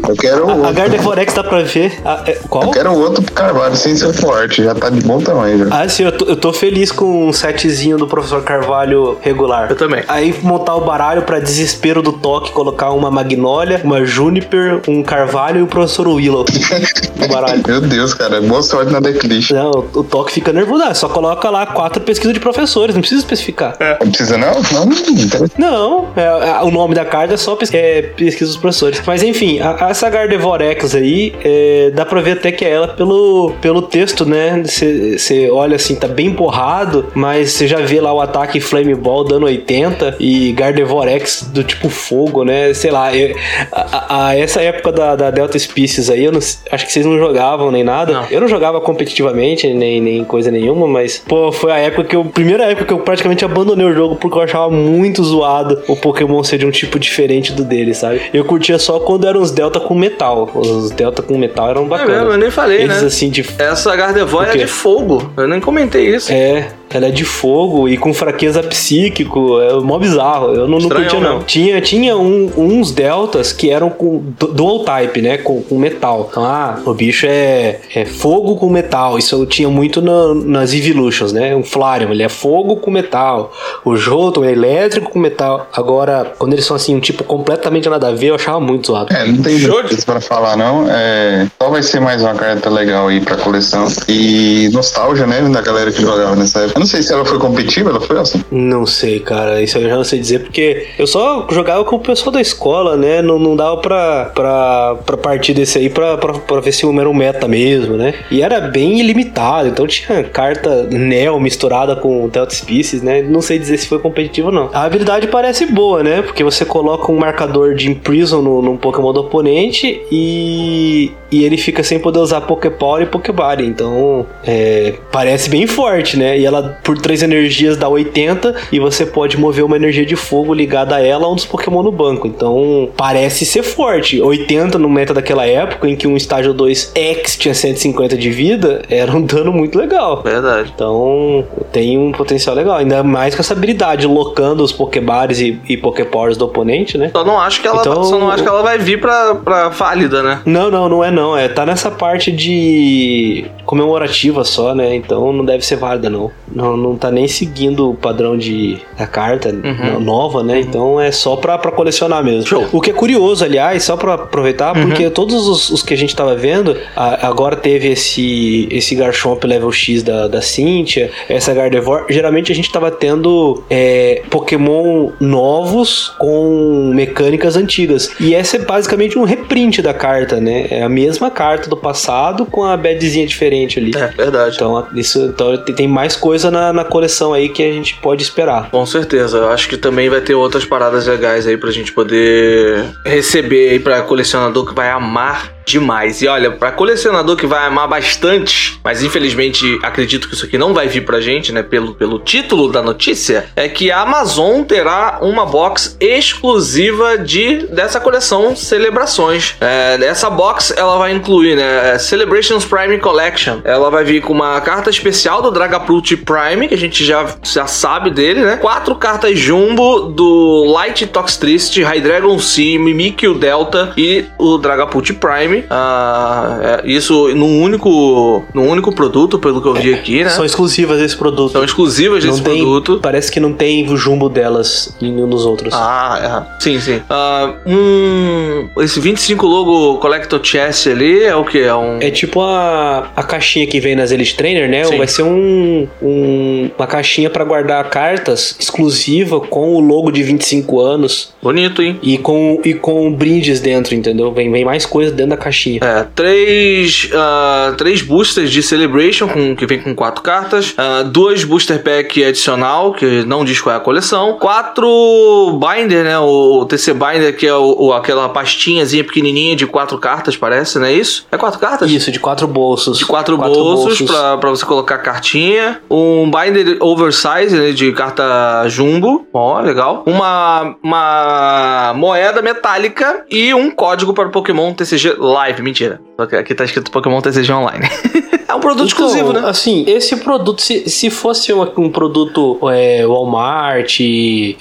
Eu quero a, a outro. Gardevoir tá pra ver. A- é, qual? Eu quero outro Carvalho sem ser forte, já tá de bom tamanho já. Ah, sim, eu tô, eu tô feliz com um setzinho do professor Carvalho regular. Eu também. Aí montar o baralho pra desespero do toque, colocar uma Magnólia, uma Juniper, um Carvalho e o professor Willow no baralho. Meu Deus, cara, boa sorte na declish. Não, o o toque fica nervoso. Ah, Só coloca lá quatro pesquisas de professores, não precisa especificar. Não precisa não? Não, não. Não, é- é- o nome da carta é só pes- é, pesquisa dos professores. Mas enfim, a, a- essa Gardevoir X aí, é, dá pra ver até que é ela pelo, pelo texto, né? Você olha assim, tá bem porrado, mas você já vê lá o ataque Flame Ball dando 80 e Gardevoir X do tipo fogo, né? Sei lá, eu- a, a- a essa época da, da Delta Species aí, eu não acho que vocês não jogavam nem nada. Não. Eu não jogava competitivamente, nem, nem coisa nenhuma, mas, pô, foi a época que eu. Primeira época que eu praticamente abandonei o jogo porque eu achava muito zoado o Pokémon ser de um tipo diferente do dele, sabe? Eu curtia só quando eram os Delta com metal. Os Delta com metal eram É mesmo, bacanas. eu nem falei, Eles né? assim de. Essa Gardevoir é de fogo. Eu nem comentei isso. É, ela é de fogo e com fraqueza psíquico. É mó bizarro. Eu não, não curtia, não. mesmo. Tinha, tinha um- uns deltas que eram com du- dual type, né? Com, com metal. Então, ah, o bicho é, é fogo com metal. Isso eu tinha muito na- nas Evolutions, né? Um Flareon, ele é fogo com metal. O Jolton é elétrico com metal. Agora, quando eles são assim, um tipo completamente nada a ver, eu achava muito zoado. É, não tem coisa pra falar, não. É, só vai ser mais uma carta legal aí pra coleção. E nostalgia, né? Da galera que jogava nessa época. Não sei se ela foi competitiva, ela foi assim. Não sei, cara. Isso eu já não sei dizer, porque eu só jogava com o pessoal da escola, né? Não, não dava pra, pra, pra partir desse aí pra, pra, pra ver se era um meta mesmo, né? E era bem ilimitado, então tinha carta Neo misturada com Delta Species, né? Não sei dizer se foi competitivo ou não. A habilidade parece boa, né? Porque você coloca um marcador de Imprison no, no Pokémon do oponente e, e ele fica sem poder usar Poképower e Pokébody. Então, é, parece bem forte, né? E ela, por três energias, dá 80 e você pode mover uma energia de fogo ligada a ela a um dos Pokémon no banco. Então, parece ser forte. 80 no meta daquela época, em que um estágio 2 X tinha 150 de vida, era um dano muito legal. Verdade. Então, tem um potencial legal. Ainda mais com essa habilidade, locando os Pokébares e, e Poképowers do oponente, né? Só não acho que ela, Então, só não acho que ela vai vir pra, pra válida, né? Não, não, não é não. É, tá nessa parte de comemorativa só, né? Então não deve ser válida, não. Não, não tá nem seguindo o padrão de da carta no- nova, né? Então é só pra, pra colecionar mesmo. Show. O que é curioso, aliás, só pra aproveitar, porque todos os, os que a gente tava vendo, a- agora teve esse, esse Garchomp level X da, da Cynthia, essa Gardevoir, geralmente a gente tava tendo é, Pokémon novos com mecânicas antigas. E essa é basicamente um reprint da carta, né? É a mesma carta do passado com a badzinha diferente ali. É, verdade. Então, isso, então tem- tem mais coisa na, na coleção aí que a gente pode esperar. Com certeza, eu acho que também vai ter outras paradas legais aí pra gente poder receber aí pra colecionador que vai amar demais. E olha, pra colecionador que vai amar bastante, mas infelizmente acredito que isso aqui não vai vir pra gente, né, pelo, pelo título da notícia, é que a Amazon terá uma box exclusiva de dessa coleção Celebrações. É, essa box ela vai incluir, né, Celebrations Prime Collection. Ela vai vir com uma carta especial do Dragapult Prime, que a gente já, já sabe dele, né? Quatro cartas Jumbo do Light Toxtricity, Hydreigon Sea, Mimikyu Delta e o Dragapult Prime. Ah, é, isso num único, num único produto, pelo que eu vi aqui, né? São exclusivas desse produto. São exclusivas desse tem, produto. Parece que não tem o jumbo delas em nenhum dos outros. Ah, é. Sim, sim. Ah, um, esse 25 logo Collector Chest ali é o que? É um. É tipo a, a caixinha que vem nas Elite Trainer, né? Sim. Vai ser um, um- uma caixinha pra guardar cartas exclusiva com o logo de 25 anos Bonito, hein? e com, e com brindes dentro, entendeu? Vem, vem mais coisa dentro da caixinha. É, três, ah, três boosters de Celebration, com, que vem com quatro cartas. ah, duas booster pack adicional, que não diz qual é a coleção. Quatro binder, né? O TC Binder, que é o, o- aquela pastinhazinha pequenininha de quatro cartas, parece, não é isso? É quatro cartas? Isso, de quatro bolsos. De quatro, bolsos, Pra, pra você colocar cartinha. Um binder oversize né, de carta jumbo. Ó, legal. Uma, uma moeda metálica e um código para o Pokémon TCG Live. Mentira. Aqui tá escrito Pokémon TCG Online. é um produto exclusivo, Então, né? Assim, esse produto, se, se fosse uma- um produto é, Walmart,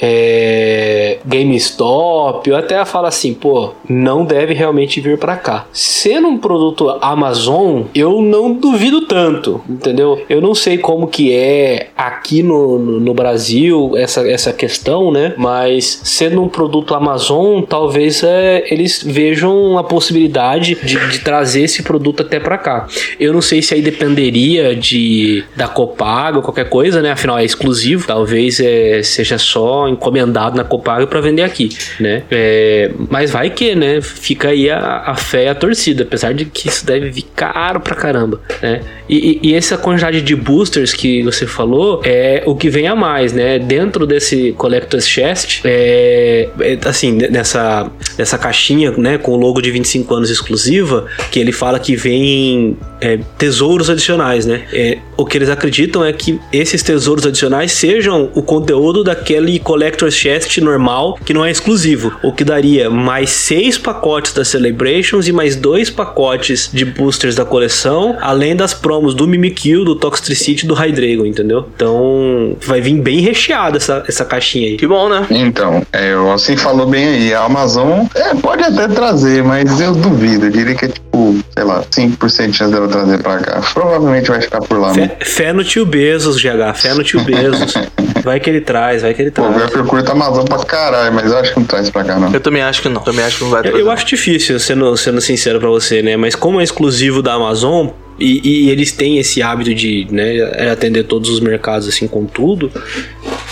é, GameStop, eu até falo assim, pô, não deve realmente vir pra cá. Sendo um produto Amazon, eu não duvido tanto, entendeu? Eu não sei como que é aqui no, no, no Brasil essa, essa questão, né? Mas sendo um produto Amazon, talvez é, eles vejam a possibilidade de, de trazer esse produto até pra cá. Eu não sei se aí dependeria de da Copago ou qualquer coisa, né? Afinal é exclusivo. Talvez é, seja só encomendado na Copago para vender aqui, né? É, mas vai que, né? Fica aí a, a fé e a torcida, apesar de que isso deve vir caro pra caramba, né? E, e- e essa quantidade de boosters que você falou é o que vem a mais, né? Dentro desse Collector's Chest, é, é, assim, nessa, nessa caixinha, né? Com o logo de 25 anos exclusiva, que ele fala que vem é, tesouros adicionais, né? É, o que eles acreditam é que esses tesouros adicionais sejam o conteúdo daquele Collector's Chest normal, que não é exclusivo. O que daria mais seis pacotes da Celebrations e mais dois pacotes de boosters da coleção, além das promos do Mimikyu, do Toxtricity e do Hydreigon, entendeu? Então vai vir bem recheada essa, essa caixinha aí. Que bom, né? Então, é, o Alcim falou bem aí, a Amazon é, pode até trazer, mas eu duvido. Eu diria que é tipo, sei lá, 5% de chance dela trazer pra cá. Provavelmente vai ficar por lá, né? Fé, fé no tio Bezos, GH, fé no tio Bezos. Vai que ele traz, vai que ele Pô, traz. eu curto a Amazon pra caralho, mas eu acho que não traz pra cá, não. Eu também acho que não. Também acho que não vai Eu, trazer. eu acho difícil, sendo, sendo sincero pra você, né? Mas como é exclusivo da Amazon e, e eles têm esse hábito de né, atender todos os mercados assim com tudo,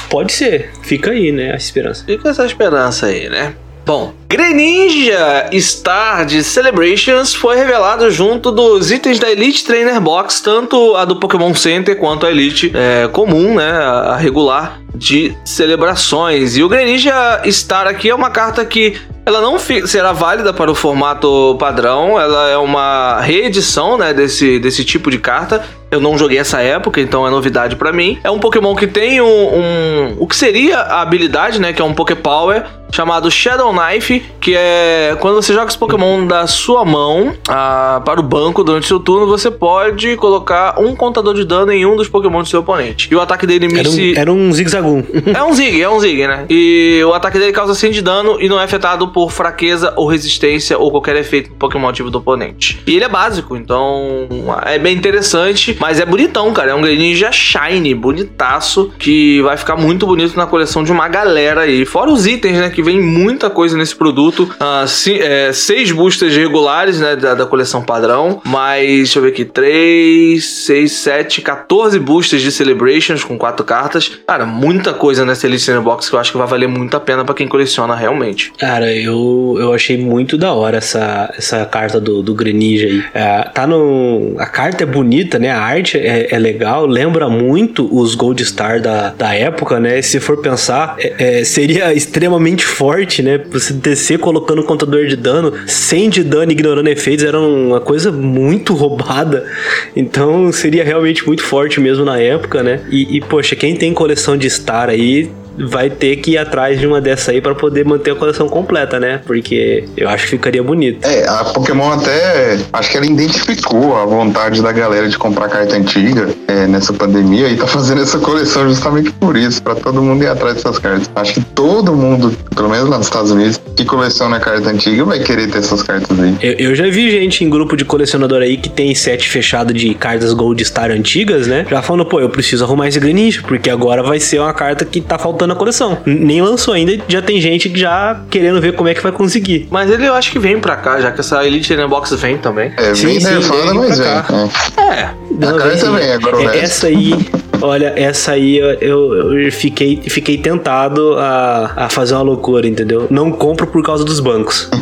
pode ser. Fica aí, né? A esperança. Fica essa esperança aí, né? Bom, Greninja Star de Celebrations foi revelado junto dos itens da Elite Trainer Box, tanto a do Pokémon Center quanto a Elite é, comum, né, a regular de celebrações. E o Greninja Star aqui é uma carta que ela não será válida para o formato padrão, ela é uma reedição, né, desse, desse tipo de carta. Eu não joguei essa época, então é novidade pra mim. É um Pokémon que tem um, um- o que seria a habilidade, né, que é um Poképower chamado Shadow Knife, que é quando você joga os Pokémon da sua mão ah, para o banco durante seu turno, você pode colocar um contador de dano em um dos Pokémon do seu oponente. E o ataque dele Era um, se era um zigzagum. é um Zig, é um Zig, né? E o ataque dele causa 100 de dano e não é afetado por fraqueza ou resistência ou qualquer efeito do Pokémon ativo do oponente. E ele é básico, então é bem interessante, mas é bonitão, cara. É um Greninja Shine, bonitaço, que vai ficar muito bonito na coleção de uma galera aí. Fora os itens, né? Que vem muita coisa nesse produto. Ah, é, seis boosters regulares, né? Da, da coleção padrão. Mas, deixa eu ver aqui: 3, 6, 7, 14 boosters de Celebrations com quatro cartas. Cara, muita coisa nessa Elite Box que eu acho que vai valer muito a pena pra quem coleciona realmente. Cara, eu, eu achei muito da hora essa, essa carta do, do Greninja aí. É, tá no. A carta é bonita, né? A arte é, é legal, lembra muito os Gold Star da, da época, né? Se for pensar, é- é, seria extremamente forte, né? Você descer colocando contador de dano, 100 de dano, ignorando efeitos, era uma coisa muito roubada. Então seria realmente muito forte mesmo na época, né? E, e, poxa, quem tem coleção de Star aí vai ter que ir atrás de uma dessa aí pra poder manter a coleção completa, né? Porque eu acho que ficaria bonito. É, a Pokémon até. Acho que ela identificou a vontade da galera de comprar carta antiga é, nessa pandemia e tá fazendo essa coleção justamente por isso, pra todo mundo ir atrás dessas cartas. Acho que todo mundo, pelo menos lá nos Estados Unidos, que coleciona carta antiga vai querer ter essas cartas aí. Eu, eu já vi gente em grupo de colecionador aí que tem set fechado de cartas Gold Star antigas, né? Já falando, pô, eu preciso arrumar esse Greninja, porque agora vai ser uma carta que tá faltando na coleção. Nem lançou ainda, já tem gente já querendo ver como é que vai conseguir. Mas ele eu acho que vem pra cá, já que essa Elite Trainer Box vem também. É, Sim, vem sim, nerfada, vem mas pra vem. cá. é. É. Não, carta esse- também, agora é-. Essa aí, Olha, essa aí eu, eu, eu fiquei, fiquei tentado a, a fazer uma loucura, entendeu? Não compro por causa dos bancos.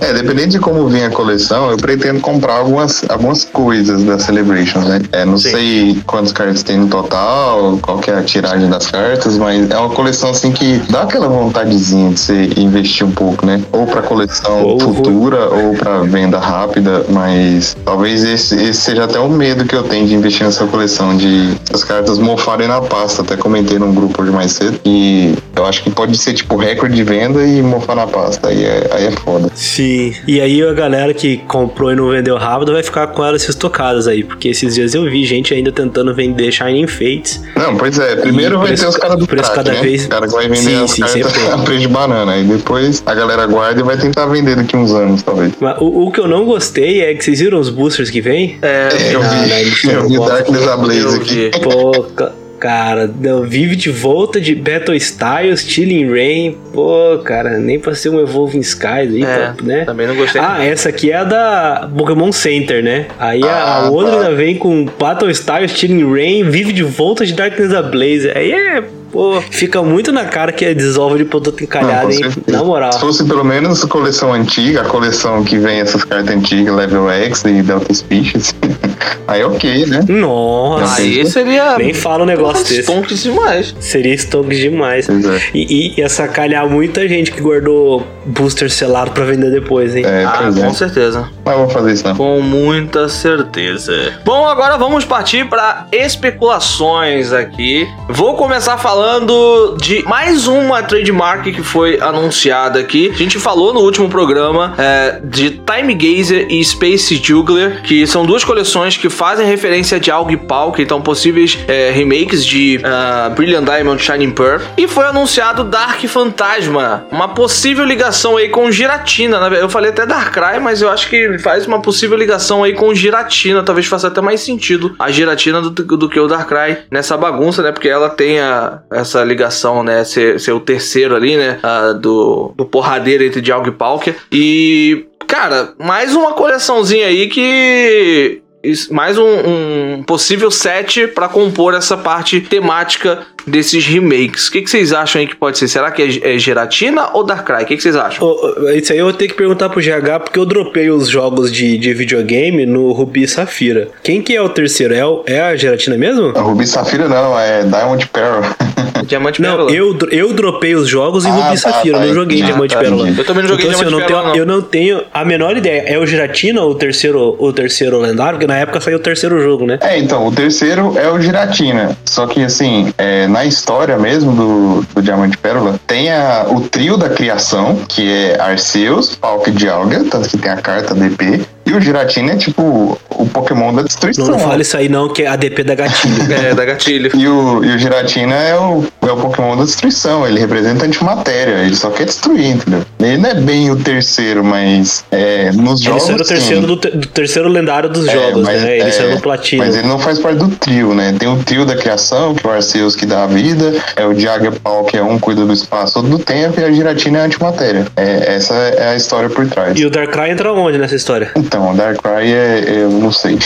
É, dependendo de como vem a coleção, eu pretendo comprar algumas, algumas coisas da Celebrations, né? É, não Sim. sei quantas cartas tem no total, qual que é a tiragem das cartas, mas é uma coleção assim que dá aquela vontadezinha de você investir um pouco, né? Ou pra coleção Ou- futura, ou pra venda rápida, mas talvez esse, esse seja até o medo que eu tenho de investir nessa coleção, de as cartas mofarem na pasta. Até comentei num grupo hoje mais cedo, e eu acho que pode ser tipo recorde de venda e mofar na pasta. Aí é, aí é foda. Sim. E aí a galera que comprou e não vendeu rápido vai ficar com elas estocadas aí, porque esses dias eu vi gente ainda tentando vender Shining Fates. Não, pois é. Primeiro vai preço- ter os caras do preço crack, cada né? vez- O cara que vai vender Sim, as sim, cartas a preço de banana. E depois a galera guarda e vai tentar vender daqui uns anos, talvez. Mas o, o que eu não gostei é que vocês viram os boosters que vem? É, É, eu vi, eles eu vi. Darkness Ablaze eu aqui. vi. Pô, ca- cara, não, vive de volta de Battle Styles, Chilling Rain. Pô, cara, nem pra ser um Evolving Skies aí, É, tá, né? também não gostei. Ah, essa aqui é a da Pokémon Center, né? Aí a- Ah, a outra tá. ainda vem com Battle Styles, Chilling Rain, vive de volta de Darkness Ablaze. Aí é, pô, fica muito na cara que é dissolve de produto encalhado, hein? Na moral. Se fosse pelo menos a coleção antiga, a coleção que vem essas cartas antigas, Level X e Delta Species, aí ok, né? Nossa, Aí seria. nem fala um negócio desse. Stonks demais. Seria stonks demais. Pois é. E, e ia sacanear muita gente que guardou booster selado pra vender depois, hein? É, Ah, é. com certeza. Mas vou fazer isso não. Com muita certeza. Bom, agora vamos partir para especulações aqui. Vou começar falando de mais uma trademark que foi anunciada aqui. A gente falou no último programa é, de Time Gazer e Space Juggler, que são duas coleções que fazem referência de Aug Pau, que estão possíveis é, remakes de ah, Brilliant Diamond Shining Pearl. E foi anunciado Dark Fantasma, uma possível ligação aí com Giratina. Na verdade, Eu falei até Darkrai, mas eu acho que faz uma possível ligação aí com Giratina. Talvez faça até mais sentido a Giratina do, do que o Darkrai nessa bagunça, né? Porque ela tem a- essa ligação, né? Ser, ser o terceiro ali, né? ah, do, do porradeiro entre Dialga e Palkia. E, cara, mais uma coleçãozinha aí que mais um, um possível set pra compor essa parte temática desses remakes. O que, que vocês acham aí que pode ser? Será que é, é Geratina ou Darkrai? O que, que vocês acham? Ô, Isso aí eu vou ter que perguntar pro GH, porque eu dropei os jogos de, de videogame no Rubi e Safira. Quem que é o terceiro? É, o- é a Geratina mesmo? A Ruby Safira não, é Diamond Pearl. Diamante Não, Pérola. eu, eu dropei os jogos em Ah, Rubi tá, e Safira, tá, eu não joguei entendi, Diamante tá, Pérola. Eu também não joguei então, assim, eu Diamante não, tenho, Pérola, não. eu não tenho a menor ideia. É o Giratina o terceiro, o terceiro lendário? Porque na época saiu o terceiro jogo, né? É, então, o terceiro é o Giratina. Só que, assim, é, na história mesmo do, do Diamante Pérola, tem a- o trio da criação, que é Arceus, Palk e Dialga, tanto que tem a carta DP. E o Giratina é, tipo, o Pokémon da destruição. Não, não fala isso aí não, que é ADP da gatilho. É, da gatilho. E o, e o Giratina é o, é o Pokémon da destruição. Ele representa a antimatéria. Ele só quer destruir, entendeu? Ele não é bem o terceiro, mas é, nos Ele jogos. saiu do sim. terceiro, do, te- do terceiro lendário dos É, jogos, mas- né? Ele é, saiu no platino. Mas ele não faz parte do trio, né? Tem o trio da criação, que é o Arceus que dá a vida, é o Diaga Pau, que é um cuida do espaço, outro do tempo, e a Giratina é a antimatéria. É, essa é a história por trás. E o Darkrai entra onde nessa história? Então, o Darkrai é. Eu não sei.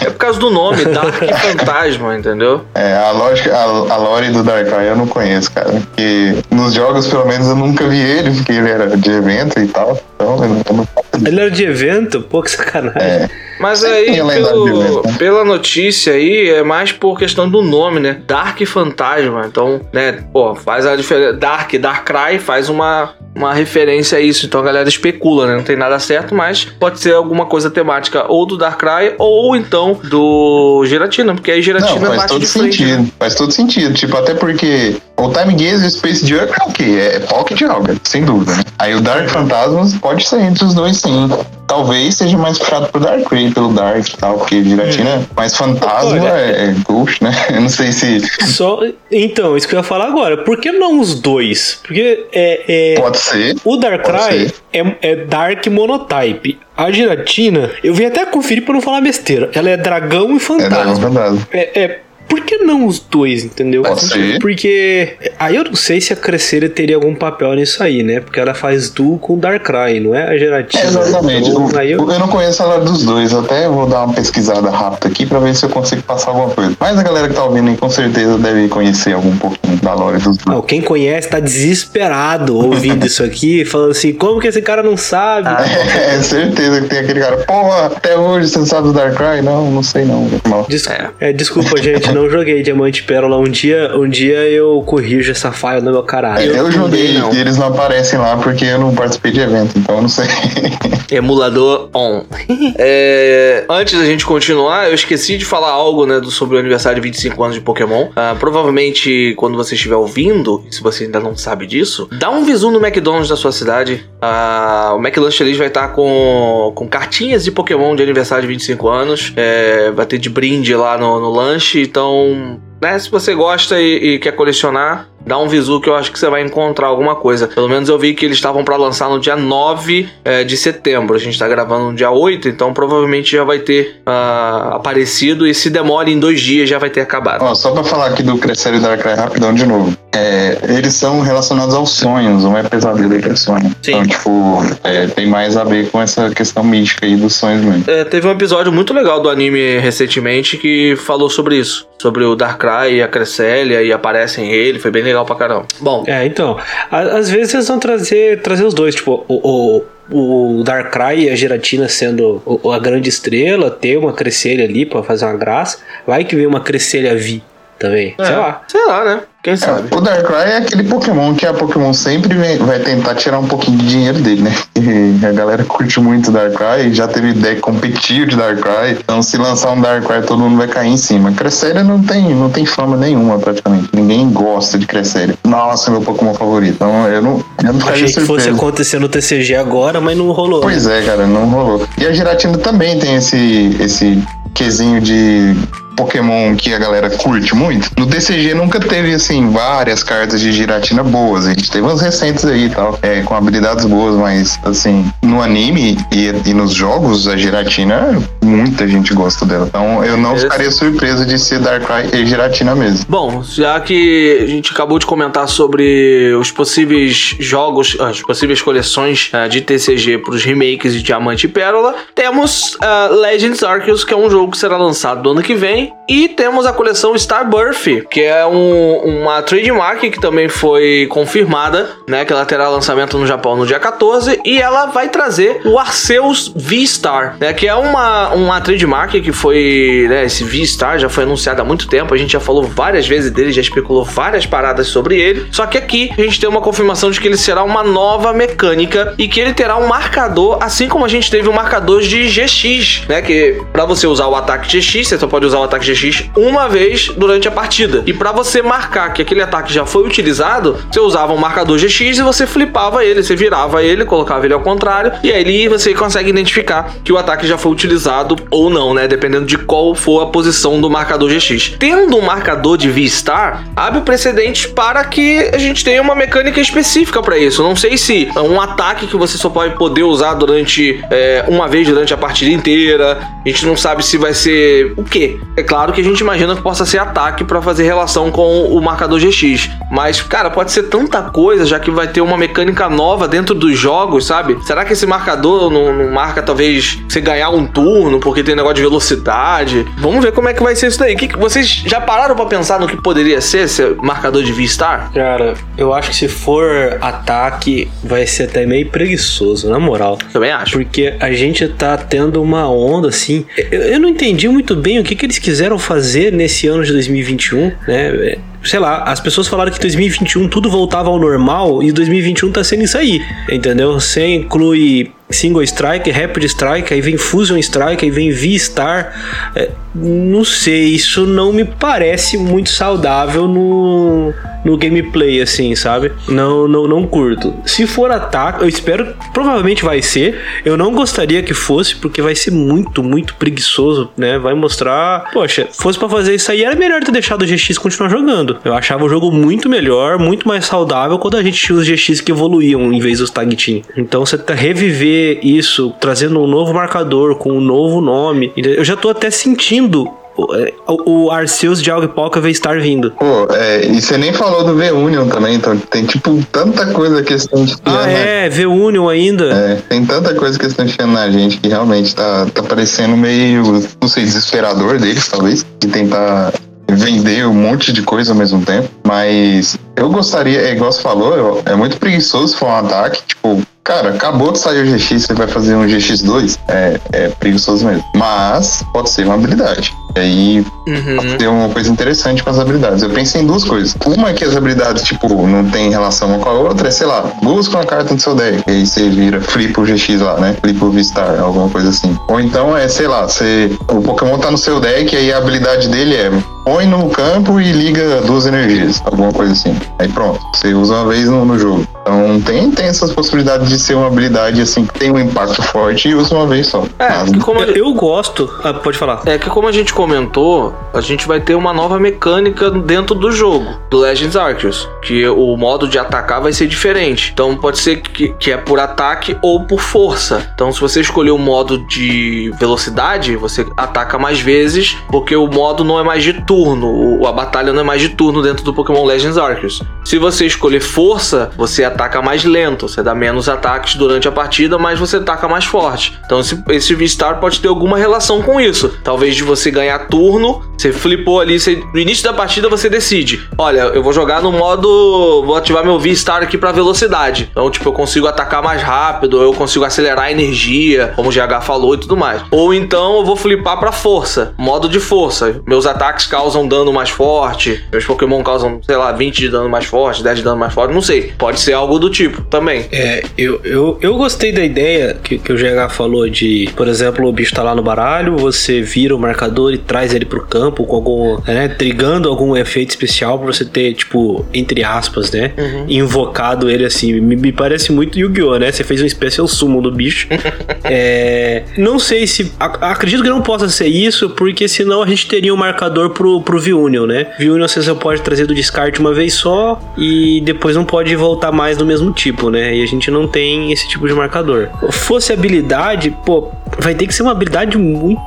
É por causa do nome, Dark Fantasma, entendeu? É, a lógica, a, a lore do Darkrai eu não conheço, cara. Porque nos jogos, pelo menos, eu nunca vi ele, porque ele era de evento e tal. Então, eu não, eu não. Ele era de evento? Pô, que sacanagem. É, Mas aí, é pelo- né? pela notícia aí, é mais por questão do nome, né? Dark Fantasma. Então, né, pô, faz a diferença. Dark, Darkrai faz uma, uma referência a isso. Então a galera especula, né? Não tem nada certo, mas pode ser alguma coisa temática ou do Darkrai ou então do Giratina, porque aí Giratina Não, faz bate todo de frente. sentido. né? Faz todo sentido. Tipo, até porque o Time Gaze e o Space Jump é o quê? É Pocket Alga, sem dúvida. Né? Aí o Dark Phantasmas pode ser entre os dois, sim. Talvez seja mais puxado pro Dark Ray, pelo Dark e tal, porque Giratina é mais fantasma, Olha. é, é Ghost, né? Eu não sei se Só, então, isso que eu ia falar agora. Por que não os dois? Porque é, é, pode ser. o Darkrai Pode é, é Dark Monotype. A Giratina, eu vim até conferir pra não falar besteira. Ela é dragão e É Dragon fantasma. Fantasma. É, é, por que não os dois, entendeu? Pode ser. Porque aí eu não sei se a Cresseria teria algum papel nisso aí, né? Porque ela faz duo com Darkrai, não é a Geratina. É, exatamente. Então, eu, aí eu... eu não conheço a lore dos dois, até vou dar uma pesquisada rápida aqui pra ver se eu consigo passar alguma coisa. Mas a galera que tá ouvindo aí com certeza deve conhecer algum pouquinho da lore dos dois. Não, quem conhece tá desesperado ouvindo isso aqui, falando assim, como que esse cara não sabe? É, certeza que tem aquele cara, porra, até hoje você não sabe do Darkrai? Não, não sei não. Mal. Des- é, desculpa, gente, não joguei Diamante Pérola. Um dia, um dia eu corrijo essa falha no meu caralho. É, eu, joguei não. e eles não aparecem lá porque eu não participei de evento, então eu não sei. Emulador on. É, antes da gente continuar, eu esqueci de falar algo né, do, sobre o aniversário de 25 anos de Pokémon. Ah, provavelmente, quando você estiver ouvindo, se você ainda não sabe disso, dá um visu no McDonald's da sua cidade. Ah, o McLanche Feliz vai estar com, com cartinhas de Pokémon de aniversário de 25 anos. É, vai ter de brinde lá no, no lanche. Então, né, se você gosta e, e quer colecionar, dá um visu que eu acho que você vai encontrar alguma coisa. Pelo menos eu vi que eles estavam para lançar no dia 9 é, de setembro. A gente tá gravando no dia 8, então provavelmente já vai ter ah, aparecido. E se demora em dois dias, já vai ter acabado. Ó, só pra falar aqui do Crescer e Darkrai rapidão de novo. É, eles são relacionados aos sonhos, um é pesadelo e é sonho. Sim. Então, tipo, é, tem mais a ver com essa questão mística aí dos sonhos mesmo. É, teve um episódio muito legal do anime recentemente que falou sobre isso. Sobre o Darkrai e a Cresselia e aparecem ele. Foi bem legal pra caramba. Bom, É, então, a- às vezes eles vão trazer, trazer os dois, tipo, o, o, o Darkrai e a Giratina sendo a grande estrela, ter uma Cresselia ali pra fazer uma graça, vai que vem uma Cresselia V também, sei lá. sei lá, né? Quem sabe? O Darkrai é aquele Pokémon que a Pokémon sempre vem- vai tentar tirar um pouquinho de dinheiro dele, né? E a galera curte muito Darkrai, já teve deck competitivo de Darkrai, então se lançar um Darkrai todo mundo vai cair em cima. Cresseria não tem, não tem fama nenhuma praticamente, ninguém gosta de Cresseria. Nossa, meu Pokémon favorito. Então eu não, eu não Achei que fosse acontecer no TCG agora, mas não rolou. Pois é, cara, não rolou. E a Giratina também tem esse, esse quesinho de Pokémon que a galera curte muito. No TCG nunca teve, assim, várias cartas de Giratina boas. A gente teve umas recentes aí e tal, é, com habilidades boas, mas, assim, no anime e, e nos jogos, a Giratina, muita gente gosta dela. Então eu não Esse- ficaria surpreso de ser Darkrai e Giratina mesmo. Bom, já que a gente acabou de comentar sobre os possíveis jogos, as possíveis coleções ah, de TCG para os remakes de Diamante e Pérola, temos ah, Legends Arceus, que é um jogo que será lançado no ano que vem, e temos a coleção Starbirth, que é um- uma trademark que também foi confirmada, né, que ela terá lançamento no Japão no dia 14, e ela vai trazer o Arceus V-Star, né, que é uma, uma trademark que foi, né, esse V-Star já foi anunciado há muito tempo, a gente já falou várias vezes dele, já especulou várias paradas sobre ele, só que aqui a gente tem uma confirmação de que ele será uma nova mecânica e que ele terá um marcador, assim como a gente teve um marcador de GX, né, que para você usar o ataque GX, você só pode usar o ataque GX uma vez durante a partida. E para você marcar que aquele ataque já foi utilizado, você usava um marcador GX e você flipava ele, você virava ele, colocava ele ao contrário, e aí você consegue identificar que o ataque já foi utilizado ou não, né? Dependendo de qual for a posição do marcador GX. Tendo um marcador de V-Star, abre precedentes para que a gente tenha uma mecânica específica para isso. Não sei se é um ataque que você só pode poder usar durante é, uma vez durante a partida inteira. A gente não sabe se vai ser o quê. É claro que a gente imagina que possa ser ataque para fazer relação com o marcador GX. Mas, cara, pode ser tanta coisa, já que vai ter uma mecânica nova dentro dos jogos, sabe? Será que esse marcador não, não marca, talvez, você ganhar um turno, porque tem negócio de velocidade? Vamos ver como é que vai ser isso daí. Que que- vocês já pararam para pensar no que poderia ser esse marcador de V-Star? Cara, eu acho que se for ataque, vai ser até meio preguiçoso, na moral. Também acho. Porque a gente tá tendo uma onda assim. Eu, eu não entendi muito bem o que, que eles quiseram fazer nesse ano de 2021, né? Sei lá, as pessoas falaram que 2021 tudo voltava ao normal e 2021 tá sendo isso aí, entendeu? Você inclui Single Strike, Rapid Strike, aí vem Fusion Strike, aí vem V-Star. É, não sei, isso não me parece muito saudável no, no gameplay, assim, sabe? Não, não, não curto. Se for ataque, eu espero, provavelmente vai ser. Eu não gostaria que fosse, porque vai ser muito, muito preguiçoso, né? Vai mostrar. Poxa, fosse pra fazer isso aí, era melhor ter deixado o GX continuar jogando. Eu achava o jogo muito melhor, muito mais saudável quando a gente tinha os GX que evoluíam em vez dos Tag Team. Então você tá reviver isso, trazendo um novo marcador com um novo nome. Eu já tô até sentindo o, o Arceus de Algpoca vai estar vindo. Pô, é, e você nem falou do V-Union também, então tem tipo tanta coisa que estão Ah, é, V-Union ainda. É, tem tanta coisa que estão enfiando na gente que realmente tá, tá parecendo meio, não sei, desesperador deles, talvez, de tentar vender um monte de coisa ao mesmo tempo. Mas eu gostaria, é igual você falou, é muito preguiçoso se for um ataque. Tipo, cara, acabou de sair o GX, você vai fazer um GX2? É, é preguiçoso mesmo. Mas pode ser uma habilidade. E aí Uhum. pode ter uma coisa interessante com as habilidades. Eu pensei em duas coisas. Uma é que as habilidades, tipo, não tem relação uma com a outra, é, sei lá, busca uma carta do seu deck. E aí você vira flipa o GX lá, né? Flipa o V-Star, alguma coisa assim. Ou então é, sei lá, você, o Pokémon tá no seu deck e aí a habilidade dele é põe no campo e liga duas energias. Alguma coisa assim. Aí pronto. Você usa uma vez no, no jogo. Então tem, tem essas possibilidades de ser uma habilidade assim que tem um impacto forte e usa uma vez só. É, Mas- que como a- Eu, eu gosto. Ah, pode falar. É que como a gente comentou, a gente vai ter uma nova mecânica dentro do jogo, do Legends Arceus, que o modo de atacar vai ser diferente. Então pode ser que, que é por ataque ou por força. Então se você escolher o modo de velocidade, você ataca mais vezes, porque o modo não é mais de turno, o- a batalha não é mais de turno dentro do Pokémon Legends Arceus. Se você escolher força, você ataca mais lento, você dá menos ataques durante a partida, mas você ataca mais forte. Então esse, esse V-Star pode ter alguma relação com isso. Talvez de você ganhar turno, você flipou ali, você- no início da partida você decide: olha, eu vou jogar no modo. Vou ativar meu V-Star aqui pra velocidade. Então, tipo, eu consigo atacar mais rápido, eu consigo acelerar a energia, como o GH falou e tudo mais. Ou então eu vou flipar pra força, modo de força. Meus ataques causam dano mais forte, meus Pokémon causam, sei lá, 20 de dano mais forte, 10 de dano mais forte, não sei. Pode ser algo do tipo também. É, eu, eu, eu gostei da ideia que, que o GH falou de, por exemplo, o bicho tá lá no baralho, você vira o marcador e traz ele pro campo com algum, né, trigando algum efeito especial pra você ter, tipo, entre aspas, né, invocado ele assim. Me, me parece muito Yu-Gi-Oh, né? Você fez um special summon do bicho. é, não sei se. ac- acredito que não possa ser isso, porque senão a gente teria um marcador pro, pro V-Union, né? V-Union você só pode trazer do descarte uma vez só e depois não pode voltar mais do mesmo tipo, né? E a gente não tem esse tipo de marcador. Fosse habilidade, pô, vai ter que ser uma habilidade muito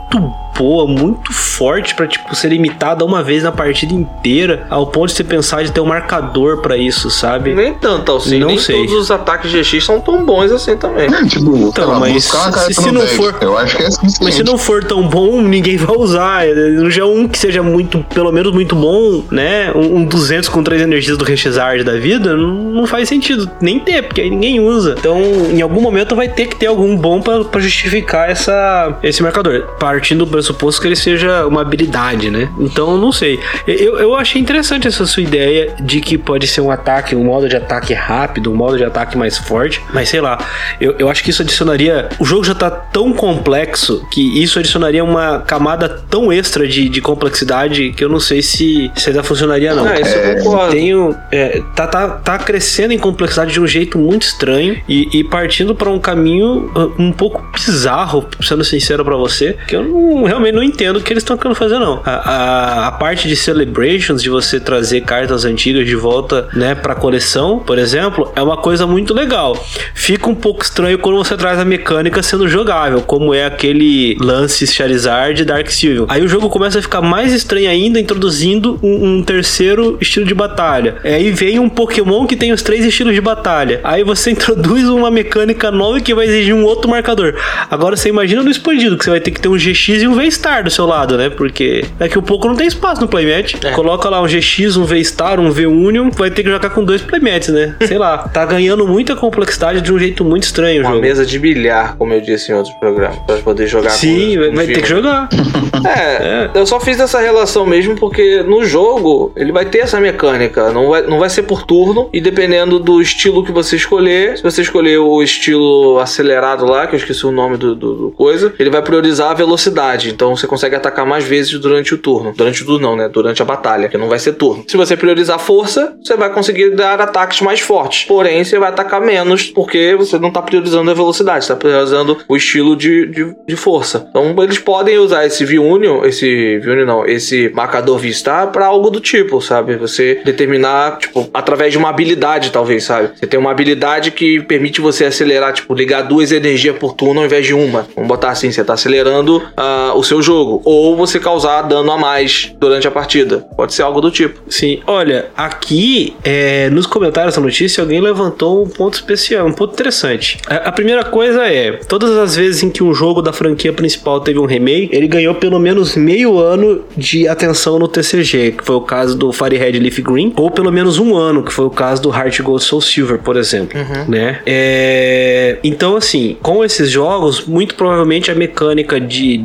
boa, muito forte pra tipo ser limitada uma vez na partida inteira, ao ponto de você pensar de ter um marcador pra isso, sabe? Nem tanto, assim. Não Nem sei. todos os ataques GX são tão bons assim também. É, tipo, Então, lá, mas se- se no não deck. for- Eu acho que é suficiente. Mas se não for tão bom, ninguém vai usar. Já um que seja muito, pelo menos muito bom, né? Um, um 200 com três energias do Rechizard da vida, não, não faz sentido nem ter, porque aí ninguém usa. Então, em algum momento vai ter que ter algum bom pra pra justificar essa, esse marcador. Partindo do pressuposto que ele seja uma habilidade, né? Então, não sei. Eu, eu achei interessante essa sua ideia de que pode ser um ataque, um modo de ataque rápido, um modo de ataque mais forte. Mas sei lá, eu, eu acho que isso adicionaria. O jogo já tá tão complexo que isso adicionaria uma camada tão extra de, de complexidade que eu não sei se, se ainda funcionaria, não. Ah, isso eu concordo. Tenho, é, tá, tá, tá crescendo em complexidade de um jeito muito estranho e, e partindo para um caminho uh, um pouco bizarro, sendo sincero para você, que eu não, realmente não entendo o que eles estão querendo fazer, não. A, a, a parte de celebrations, de você trazer cartas antigas de volta, né, pra coleção, por exemplo, é uma coisa muito legal. Fica um pouco estranho quando você traz a mecânica sendo jogável, como é aquele lance Charizard e Dark Sylveon. Aí o jogo começa a ficar mais estranho ainda, introduzindo um, um terceiro estilo de batalha. Aí vem um Pokémon que tem os três estilos de batalha. Aí você introduz uma mecânica nova que vai exigir um outro marcador. Agora você imagina no expandido, que você vai ter que ter um GX e um V-Star do seu lado, né? Porque daqui a pouco não tem espaço no Playmat. É. Coloca lá um GX, um V-Star, um V-Union, vai ter que jogar com dois Playmats, né? Sei lá. Tá ganhando muita complexidade de um jeito muito estranho Uma jogo. mesa de bilhar, como eu disse em outros programas, pra poder jogar Sim, com, vai, com vai ter que jogar. É, eu só fiz essa relação mesmo porque no jogo ele vai ter essa mecânica, não vai, não vai ser por turno e dependendo do estilo que você escolher, se você escolher o estilo acelerado lá, que eu esqueci o nome do, do- do coisa, ele vai priorizar a velocidade, então você consegue atacar mais vezes durante o turno. Durante o turno não, né? Durante a batalha, que não vai ser turno. Se você priorizar força, você vai conseguir dar ataques mais fortes, porém você vai atacar menos porque você não tá priorizando a velocidade, tá priorizando o estilo de, de, de força. Então eles podem usar esse V-Union, esse V-Union não, esse marcador V-Star pra algo do tipo, sabe? Você determinar, tipo, através de uma habilidade, talvez, sabe? Você tem uma habilidade que permite você acelerar, tipo, ligar duas energias por turno ao invés de uma. Vamos botar assim, você tá acelerando ah, o seu jogo. Ou você causar dano a mais durante a partida. Pode ser algo do tipo. Sim, olha, aqui é, nos comentários da notícia alguém levantou um ponto especial, um ponto interessante. A, a primeira coisa é: todas as vezes em que um jogo da franquia principal teve um remake, ele ganhou pelo menos meio ano de atenção no TCG, que foi o caso do Fire Red Leaf Green, ou pelo menos um ano, que foi o caso do Heart Gold Soul Silver, por exemplo, né? É, então, assim, com esses jogos, muito provavelmente a mecânica de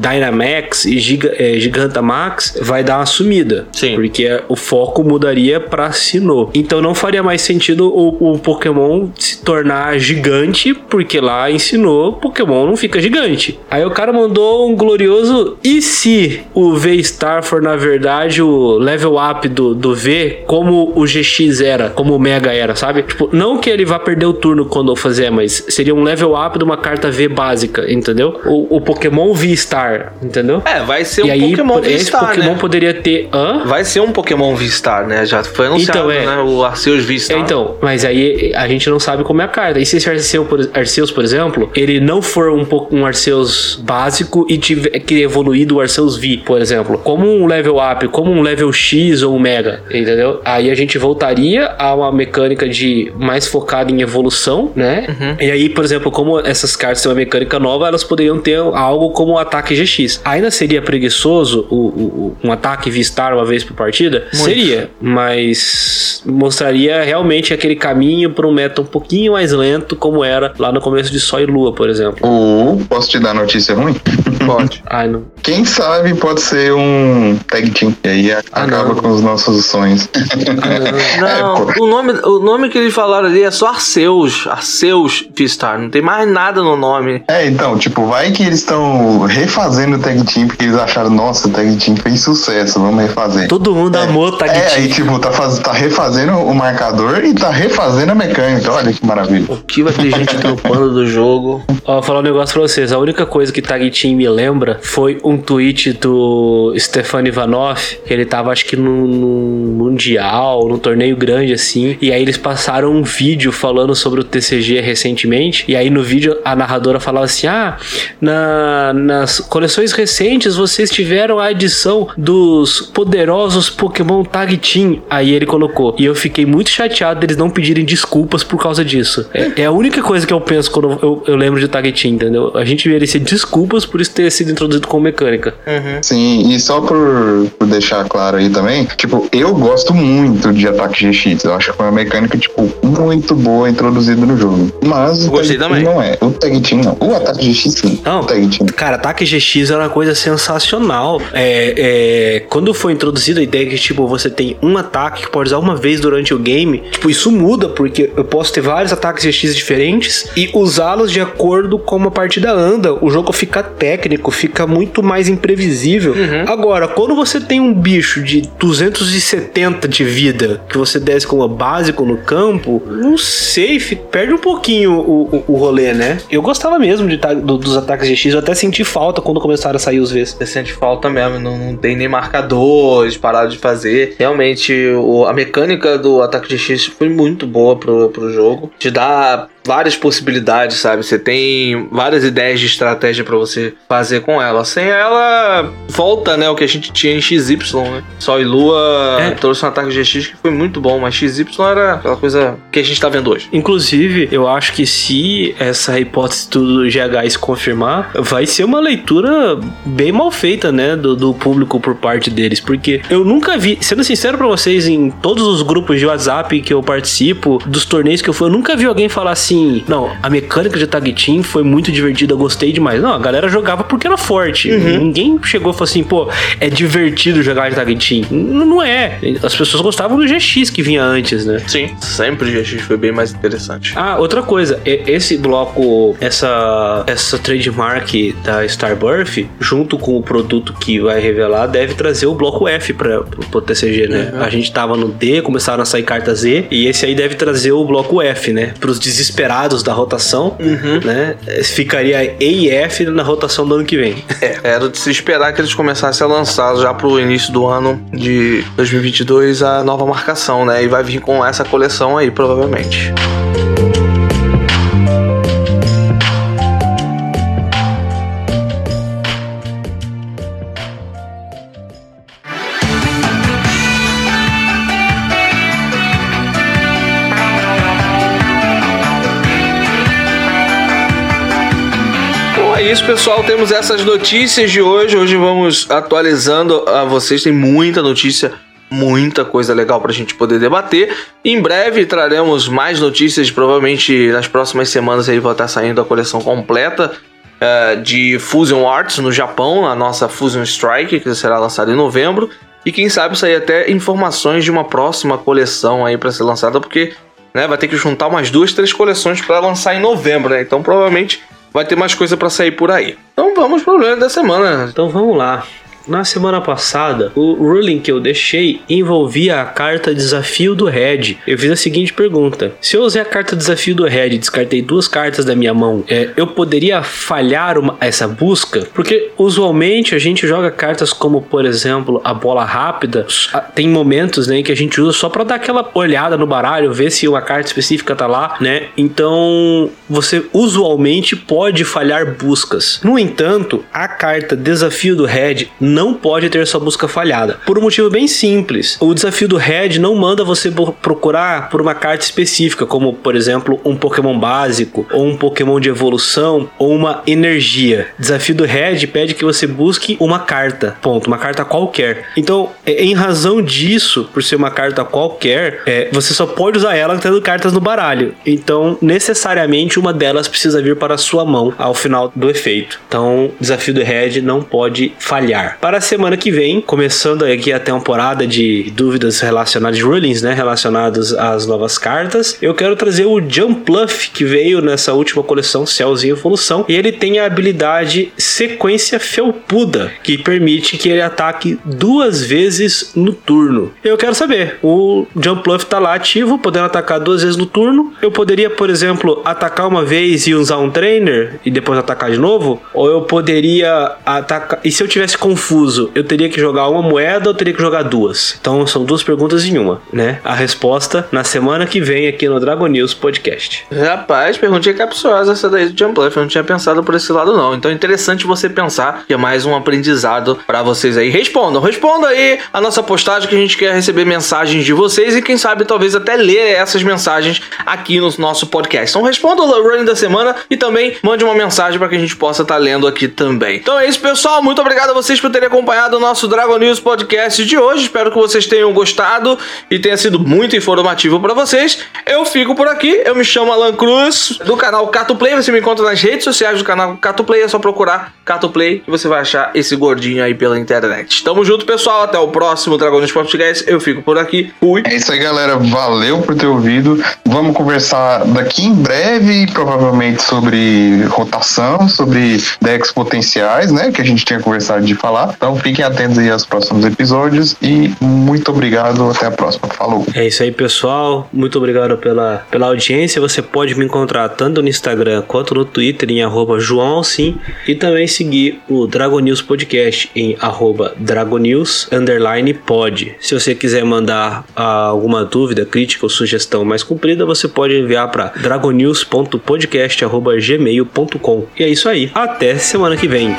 Dynamax e Giga, é, Gigantamax vai dar uma sumida. Sim. Porque o foco mudaria pra Sinnoh. Então não faria mais sentido o, o Pokémon se tornar gigante, porque lá ensinou Pokémon não fica gigante. Aí o cara mandou um glorioso e se o V-Star for na verdade o level up do, do V como o GX era, como o Mega era, sabe? Tipo, não que ele vá perder o turno quando eu fazer, mas seria um level up de uma carta V básica, entendeu? O, o Pokémon V-Star, entendeu? É, vai ser um e aí, Pokémon esse V-Star, Pokémon né? poderia ter. Hã? Vai ser um Pokémon V-Star, né? Já foi anunciado, Então, é. né? O Arceus V-Star. É, então, mas aí a gente não sabe como é a carta. E se esse Arceus, por, Arceus, por exemplo, ele não for um, um Arceus básico e tiver que evoluir do Arceus V, por exemplo, como um level up, como um level X ou um Mega, entendeu? Aí a gente voltaria a uma mecânica de mais focada em evolução, né? E aí, por exemplo, como essas cartas têm uma mecânica nova, elas poderiam ter algo como o ataque GX. Ainda seria preguiçoso o, o- o- um ataque V-Star uma vez por partida? Seria, mas mostraria realmente aquele caminho para um meta um pouquinho mais lento, como era lá no começo de Sol e Lua, por exemplo. Ou, posso te dar notícia ruim? Pode. Ai, não. Quem sabe pode ser um tag team. E aí a- acaba não. com os nossos sonhos. Não, pô. o, nome, o nome que eles falaram ali é só Arceus. Arceus V-Star. Não tem mais nada no nome. É, então, tipo, vai que eles estão refazendo o tag team porque eles acharam, nossa, o tag team fez sucesso, vamos refazer. Todo mundo amou Tag É, Team. aí tipo, tá, faz, tá refazendo o marcador e tá refazendo a mecânica. Olha que maravilha. O que vai ter gente dropando do jogo? Ó, vou falar um negócio pra vocês. A única coisa que Tag Team me lembra foi um tweet do Stefan Ivanov, que ele tava, acho que num, num mundial, num torneio grande assim. E aí eles passaram um vídeo falando sobre o TCG recentemente. E aí no vídeo a narradora falava assim: Ah, na- nas coleções recentes vocês tiveram a edição dos poderosos Pokémon Tag Team. Aí ele colocou. E eu fiquei muito chateado deles não pedirem desculpas por causa disso. É, é a única coisa que eu penso quando eu, eu lembro de Tag Team, entendeu? A gente merecia desculpas por isso ter sido introduzido como mecânica. Sim, e só por, por deixar claro aí também, tipo, eu gosto muito de ataque GX. Eu acho que foi uma mecânica, tipo, muito boa introduzida no jogo. Mas o Gostei tag também. não é. O tag team não. O ataque GX sim. Não. O tag team. Cara, ataque GX era uma coisa sensacional. É, é, quando foi introduzida a ideia que, tipo, você tem um ataque que pode usar uma vez durante o game, tipo, isso muda, porque eu posso ter vários ataques GX diferentes e usá-los de acordo com como a partida anda. O jogo fica técnico, fica muito mais imprevisível. Agora, quando você tem um bicho de 270 de vida que você desce como básico no campo, não sei, perde um pouquinho o, o, o rolê, né? Eu gostava mesmo de do- dos ataques GX, eu até senti falta quando começaram a sair os Vs. Você sente falta mesmo, não, não tem nem marcador, eles pararam de fazer. Realmente, o- a mecânica do ataque de X foi muito boa pro, pro jogo. Te dá várias possibilidades, sabe? Você tem várias ideias de estratégia pra você fazer com ela. Sem ela, volta, né, o que a gente tinha em XY, né? Sol e Lua É. trouxe um ataque de GX que foi muito bom, mas XY era aquela coisa que a gente tá vendo hoje. Inclusive, eu acho que se essa hipótese do GH se confirmar, vai ser uma leitura bem mal feita, né, do, do público por parte deles, porque eu nunca vi, sendo sincero pra vocês, em todos os grupos de WhatsApp que eu participo, dos torneios que eu fui, eu nunca vi alguém falar assim, não, a mecânica de tag team foi muito divertida, gostei demais. Não, a galera jogava porque era forte. Ninguém chegou e falou assim, pô, é divertido jogar de tag team. Não é. As pessoas gostavam do GX que vinha antes, né? Sim, sempre o GX foi bem mais interessante. Ah, outra coisa, esse bloco, essa essa trademark da Starbirth, junto com o produto que vai revelar, deve trazer o bloco F para pro TCG, né? A gente tava no D, começaram a sair cartas Z, e esse aí deve trazer o bloco F, né? Pros desesperados da rotação, né? Ficaria E e F na rotação do ano que vem. É, era de se esperar que eles começassem a lançar já pro início do ano de 2022 a nova marcação, né? E vai vir com essa coleção aí, provavelmente. Pessoal. Temos essas notícias de hoje. Hoje vamos atualizando a vocês. Tem muita notícia, muita coisa legal pra gente poder debater. Em breve traremos mais notícias. Provavelmente nas próximas semanas aí vai estar saindo a coleção completa uh, de Fusion Arts no Japão, a nossa Fusion Strike, que será lançada em novembro. E quem sabe sair até informações de uma próxima coleção aí para ser lançada, porque né, vai ter que juntar umas duas, três coleções para lançar em novembro, né? Então provavelmente vai ter mais coisa para sair por aí. Então vamos pro problema da semana. Então vamos lá. Na semana passada, o ruling que eu deixei envolvia a carta desafio do Red. Eu fiz a seguinte pergunta: se eu usei a carta desafio do Red e descartei duas cartas da minha mão, é, eu poderia falhar uma, essa busca? Porque usualmente a gente joga cartas como, por exemplo, a bola rápida. Tem momentos né, que a gente usa só para dar aquela olhada no baralho, ver se uma carta específica tá lá, né? Então você usualmente pode falhar buscas. No entanto, a carta desafio do Red não pode ter sua busca falhada. Por um motivo bem simples. O desafio do Red não manda você procurar por uma carta específica, como por exemplo um Pokémon básico, ou um Pokémon de evolução, ou uma energia. Desafio do Red pede que você busque uma carta. Ponto. Uma carta qualquer. Então, em razão disso, por ser uma carta qualquer, é, você só pode usar ela tendo cartas no baralho. Então, necessariamente, uma delas precisa vir para a sua mão ao final do efeito. Então, desafio do Red não pode falhar. Para a semana que vem, começando aqui a temporada de dúvidas relacionadas, rulings, né, relacionados às novas cartas, eu quero trazer o Jumpluff, que veio nessa última coleção em Evolução, e ele tem a habilidade Sequência Felpuda, que permite que ele ataque duas vezes no turno. Eu quero saber, o Jumpluff tá lá ativo, podendo atacar duas vezes no turno. Eu poderia, por exemplo, atacar uma vez e usar um trainer e depois atacar de novo? Ou eu poderia atacar. E se eu tivesse confuso confuso, eu teria que jogar uma moeda ou teria que jogar duas? Então são duas perguntas em uma, né? A resposta na semana que vem aqui no Dragon News Podcast. Rapaz, perguntinha capciosa essa daí do Jump Bluff. Eu não tinha pensado por esse lado, não. Então é interessante você pensar que é mais um aprendizado para vocês aí. Respondam, respondam aí a nossa postagem que a gente quer receber mensagens de vocês e quem sabe talvez até ler essas mensagens aqui no nosso podcast. Então responda o running da semana e também mande uma mensagem para que a gente possa estar tá lendo aqui também. Então é isso, pessoal. Muito obrigado a vocês por terem acompanhado o nosso Dragon News Podcast de hoje. Espero que vocês tenham gostado e tenha sido muito informativo para vocês. Eu fico por aqui. Eu me chamo Alan Cruz, do canal Cato Play. Você me encontra nas redes sociais do canal Cato Play. É só procurar Cato Play que você vai achar esse gordinho aí pela internet. Tamo junto, pessoal. Até o próximo Dragon News Podcast. Eu fico por aqui. Fui. É isso aí, galera. Valeu por ter ouvido. Vamos conversar daqui em breve, provavelmente, sobre rotação, sobre decks potenciais, né? Que a gente tinha conversado de falar. Então fiquem atentos aí aos próximos episódios e muito obrigado. Até a próxima. Falou. É isso aí, pessoal. Muito obrigado pela, pela audiência. Você pode me encontrar tanto no Instagram quanto no Twitter em arroba João e também seguir o Dragon News Podcast em arroba Dragonews underline pod. Se você quiser mandar ah, alguma dúvida, crítica ou sugestão mais comprida, você pode enviar para dragonews.podcast.gmail.com. E é isso aí. Até semana que vem.